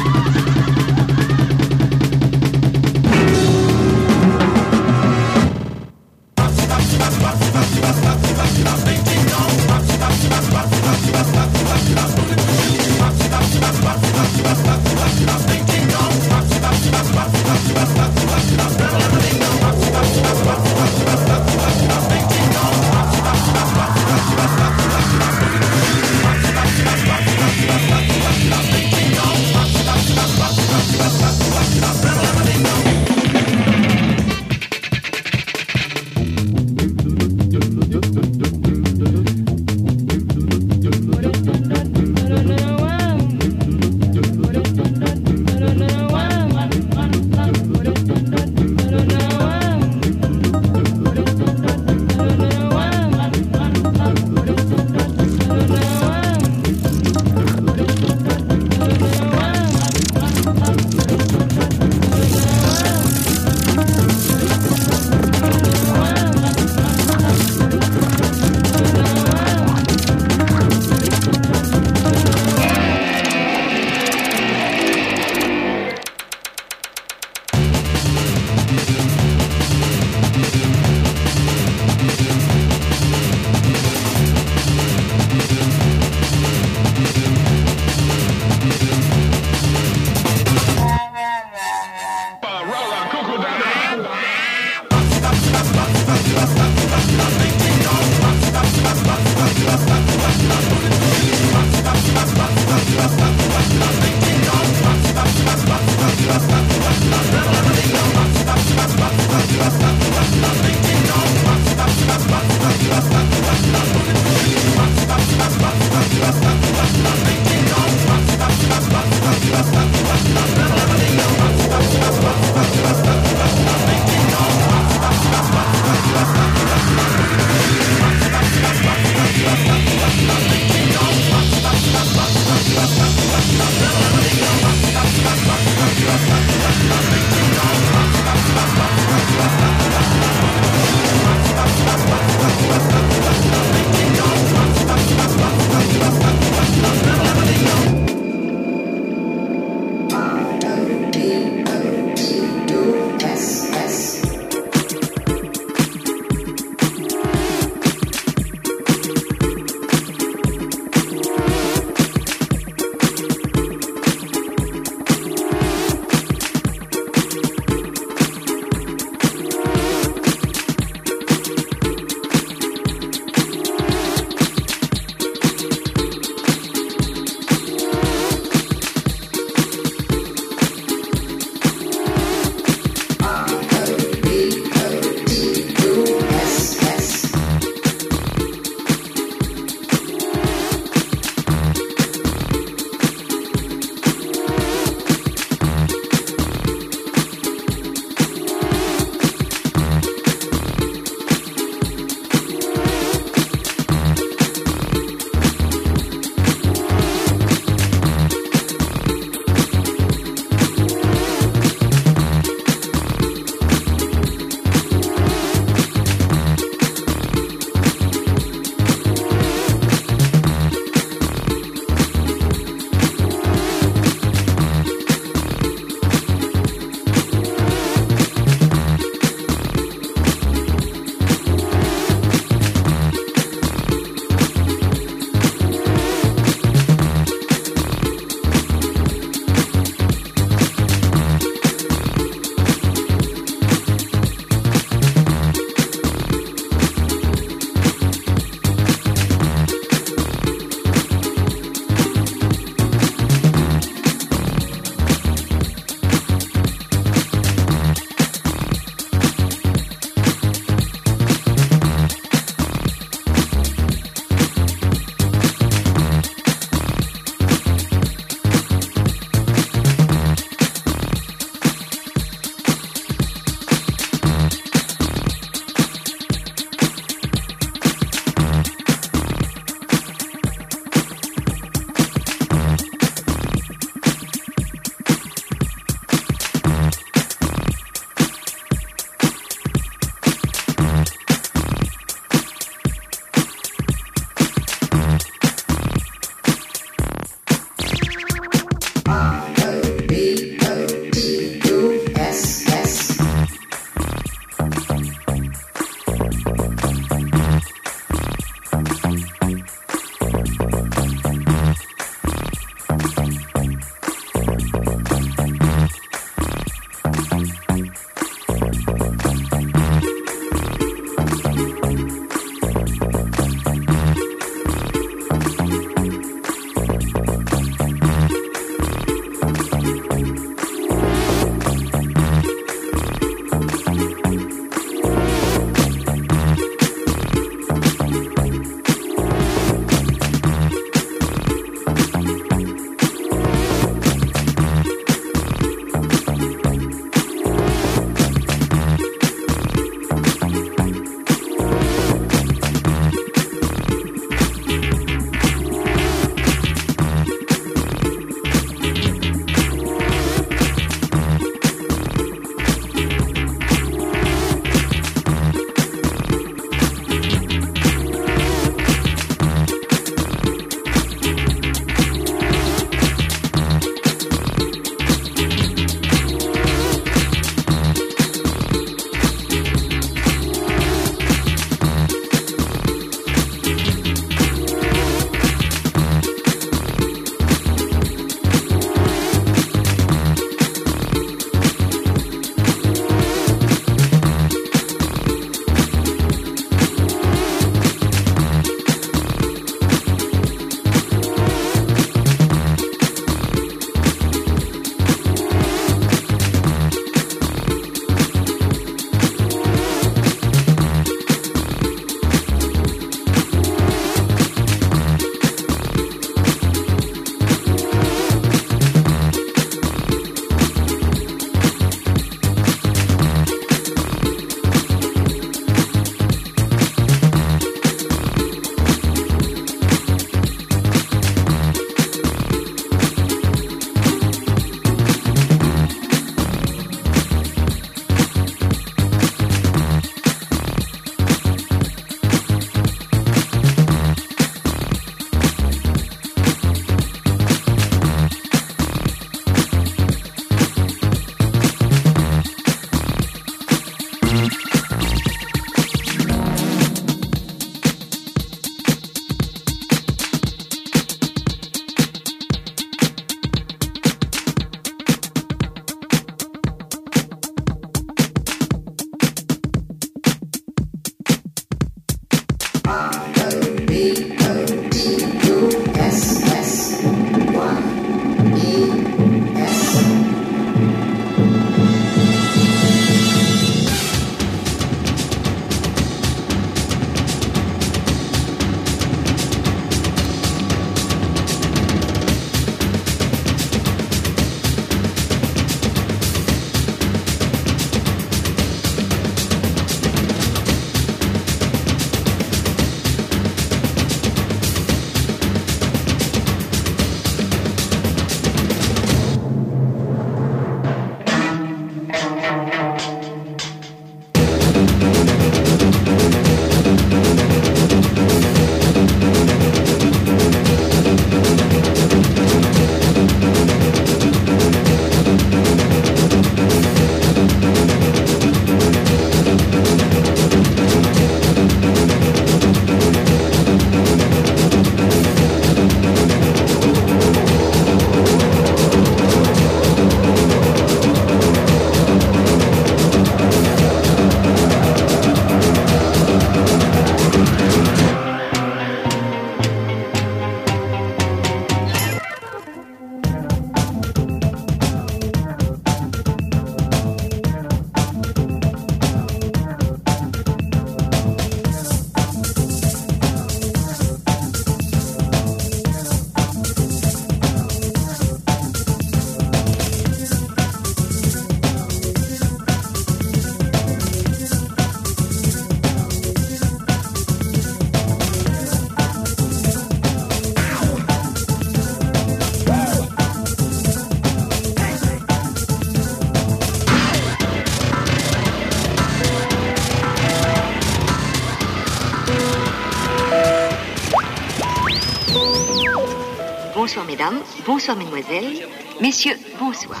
Bonsoir mesdemoiselles, messieurs, bonsoir.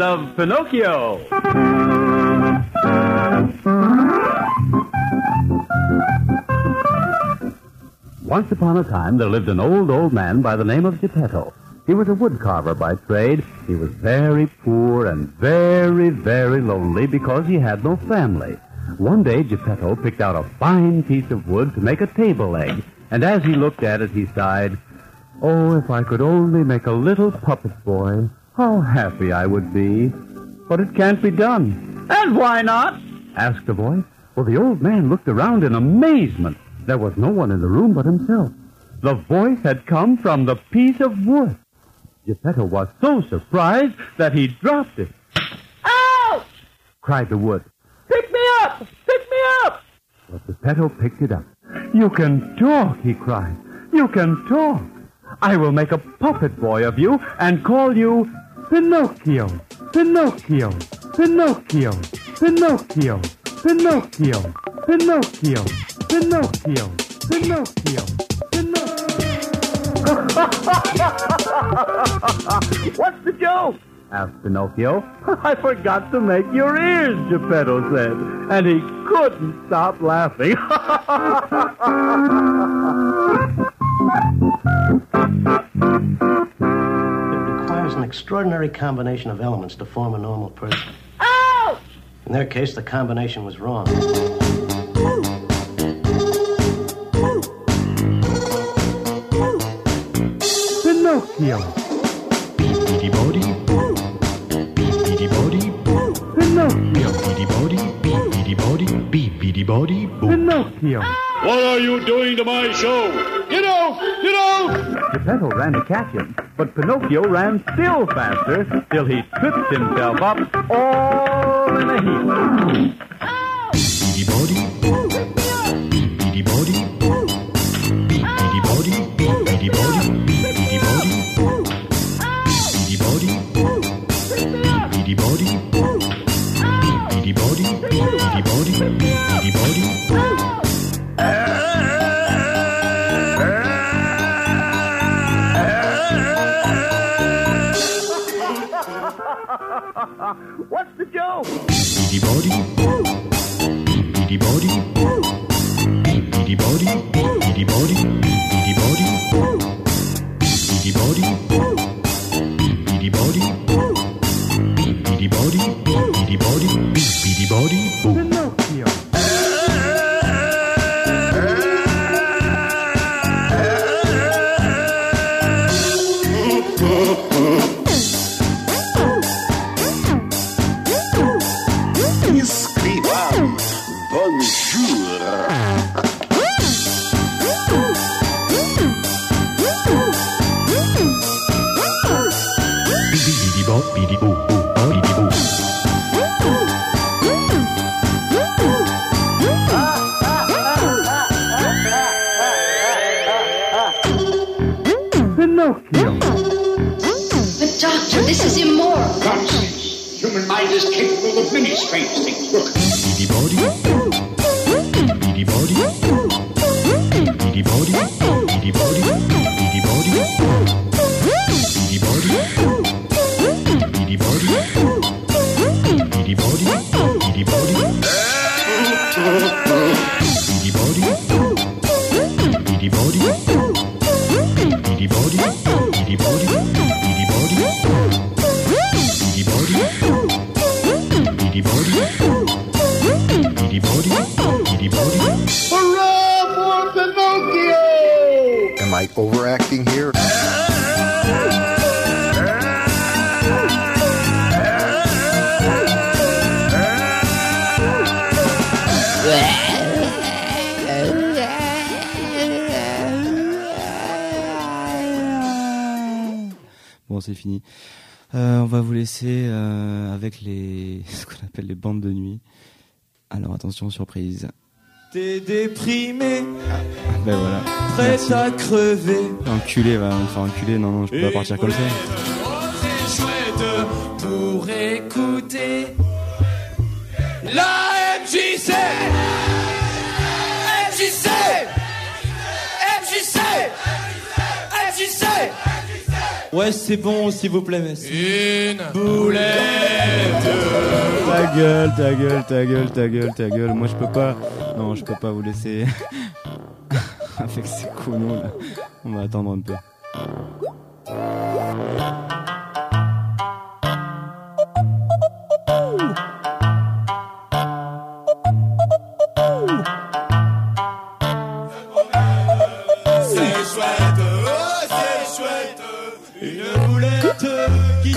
Adventures of Pinocchio. Once upon a time, there lived an old, old man by the name of Geppetto. He was a woodcarver by trade. He was very poor and very, very lonely because he had no family. One day, Geppetto picked out a fine piece of wood to make a table leg, and as he looked at it, he sighed, Oh, if I could only make a little puppet boy, how happy I would be. But it can't be done. And why not? asked the voice. Well, the old man looked around in amazement. There was no one in the room but himself. The voice had come from the piece of wood. Geppetto was so surprised that he dropped it. Ow! Cried the wood. Pick me up! Pick me up! But Geppetto picked it up. You can talk, he cried. You can talk. I will make a puppet boy of you and call you Pinocchio. Pinocchio. Pinocchio. Pinocchio. Pinocchio. Pinocchio. Pinocchio. Pinocchio. [LAUGHS] What's the joke? asked Pinocchio. [LAUGHS] I forgot to make your ears, Geppetto said, and he couldn't stop laughing. [LAUGHS] It requires an extraordinary combination of elements to form a normal person. Ow! In their case, the combination was wrong. Pinocchio. Beady body. Beady body. Pinocchio. Beady body. Beady body. Beady body. Pinocchio. What are you doing to my show? Get off! Get off! Geppetto ran to catch him, but Pinocchio ran still faster till he tripped himself up all in a heap. Oh! Beady body, beady beady body, beady beady body, beady body, beady body, beady body, beady body, beady body, beady body, beady body. [LAUGHS] What's the joke? Beady body. Beady body. Beady body. Beady body. Beady body. Beady body. Is capable of many strange things. Look. Bon, c'est fini. Euh, on va vous laisser euh, avec les [LAUGHS] ce qu'on appelle les bandes de nuit. Alors attention, surprise. T'es déprimé, Ben voilà. prêt à crever. Enculé, va me faire enculer. Non, non, je peux pas partir comme ça. Pour écouter la Ouais, c'est bon, s'il vous plaît, monsieur. Une boulette. Ta gueule, ta gueule, ta gueule, ta gueule, ta gueule. Moi, je peux pas. Non, je peux pas vous laisser [LAUGHS] avec ces conneaux là. On va attendre un peu.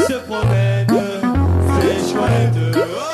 Se promène. C'est chouette,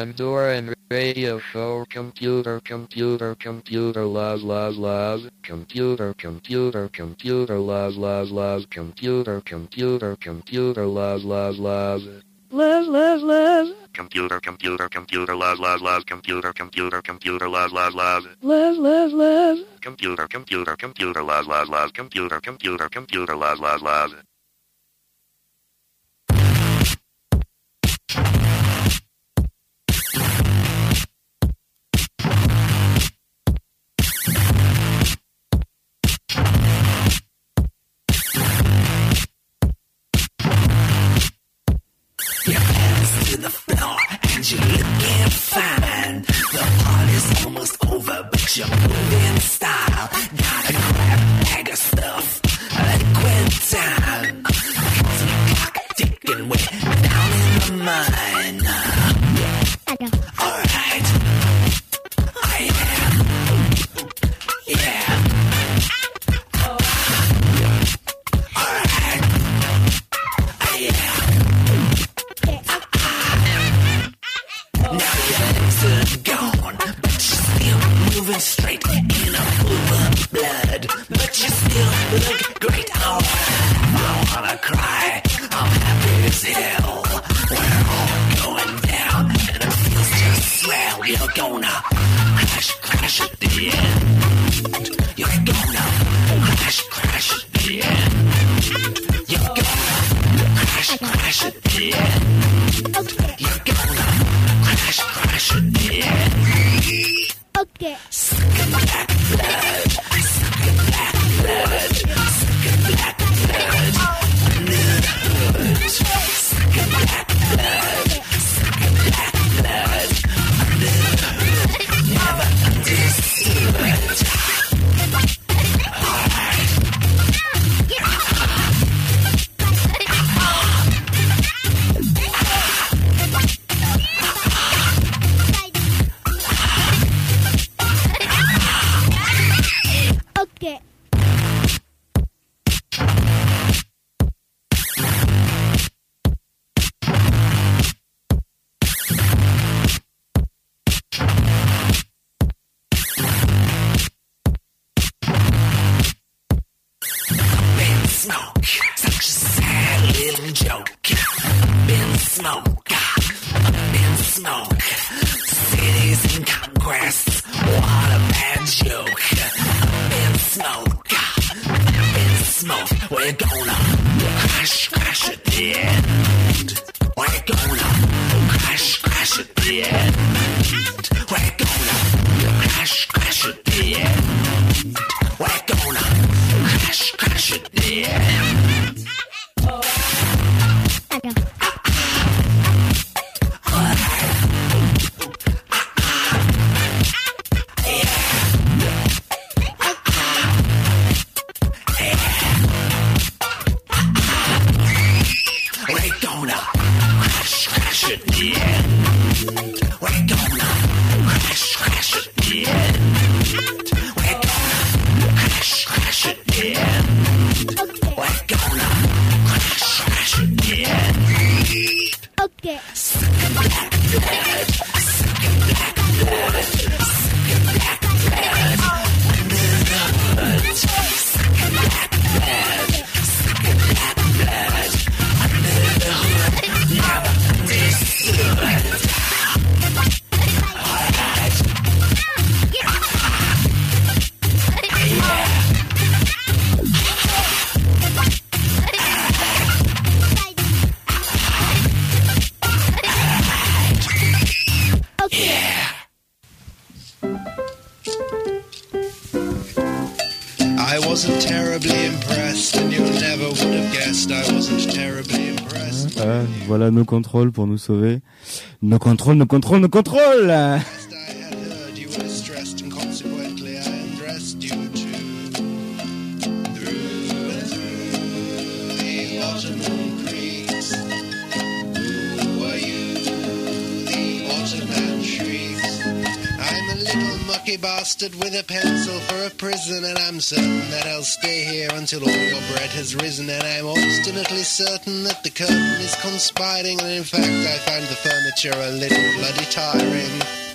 Mamie Van Doren radio show computer computer computer love love love computer computer computer love love love computer computer computer love love love Love, love, love. computer computer computer love love love computer computer computer love love love Love, love, love. computer computer computer love love love computer computer computer love love love fine. The party's almost over, but you're moving in style. Got a crap bag of stuff, liquid time. Some clock ticking way down in the mine. Alright. I am. Yeah. Look great. Alright, I wanna cry. I'm happy as hell. We're all going down, and it feels just swell. You're gonna crash, crash at the end. You're gonna crash, crash at the end. You're gonna crash, crash at the end. You're gonna crash, crash at the end. Okay. Sucking black blood, Cities in Congress, what a bad joke. Been smoke, up in smoke. We're gonna crash, crash at the end. We're gonna crash, crash at the end. Nos contrôles pour nous sauver. Nos contrôles, nos contrôles, nos contrôles with a pencil for a prison, and I'm certain that I'll stay here until all your bread has risen. And I'm obstinately certain that the curtain is conspiring, and in fact, I find the furniture a little bloody tiring.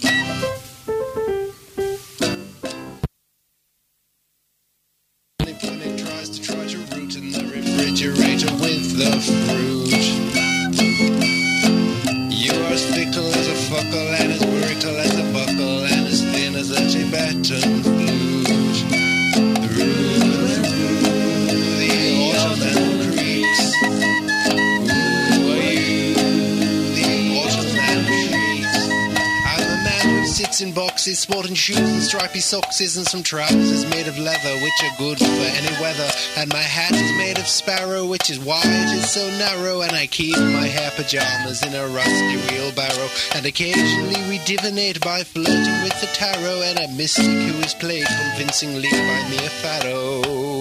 Socks and some trousers made of leather, which are good for any weather. And my hat is made of sparrow, which is why it is so narrow. And I keep my hair pajamas in a rusty wheelbarrow. And occasionally we divinate by flirting with the tarot. And a mystic who is played convincingly by Mia Farrow.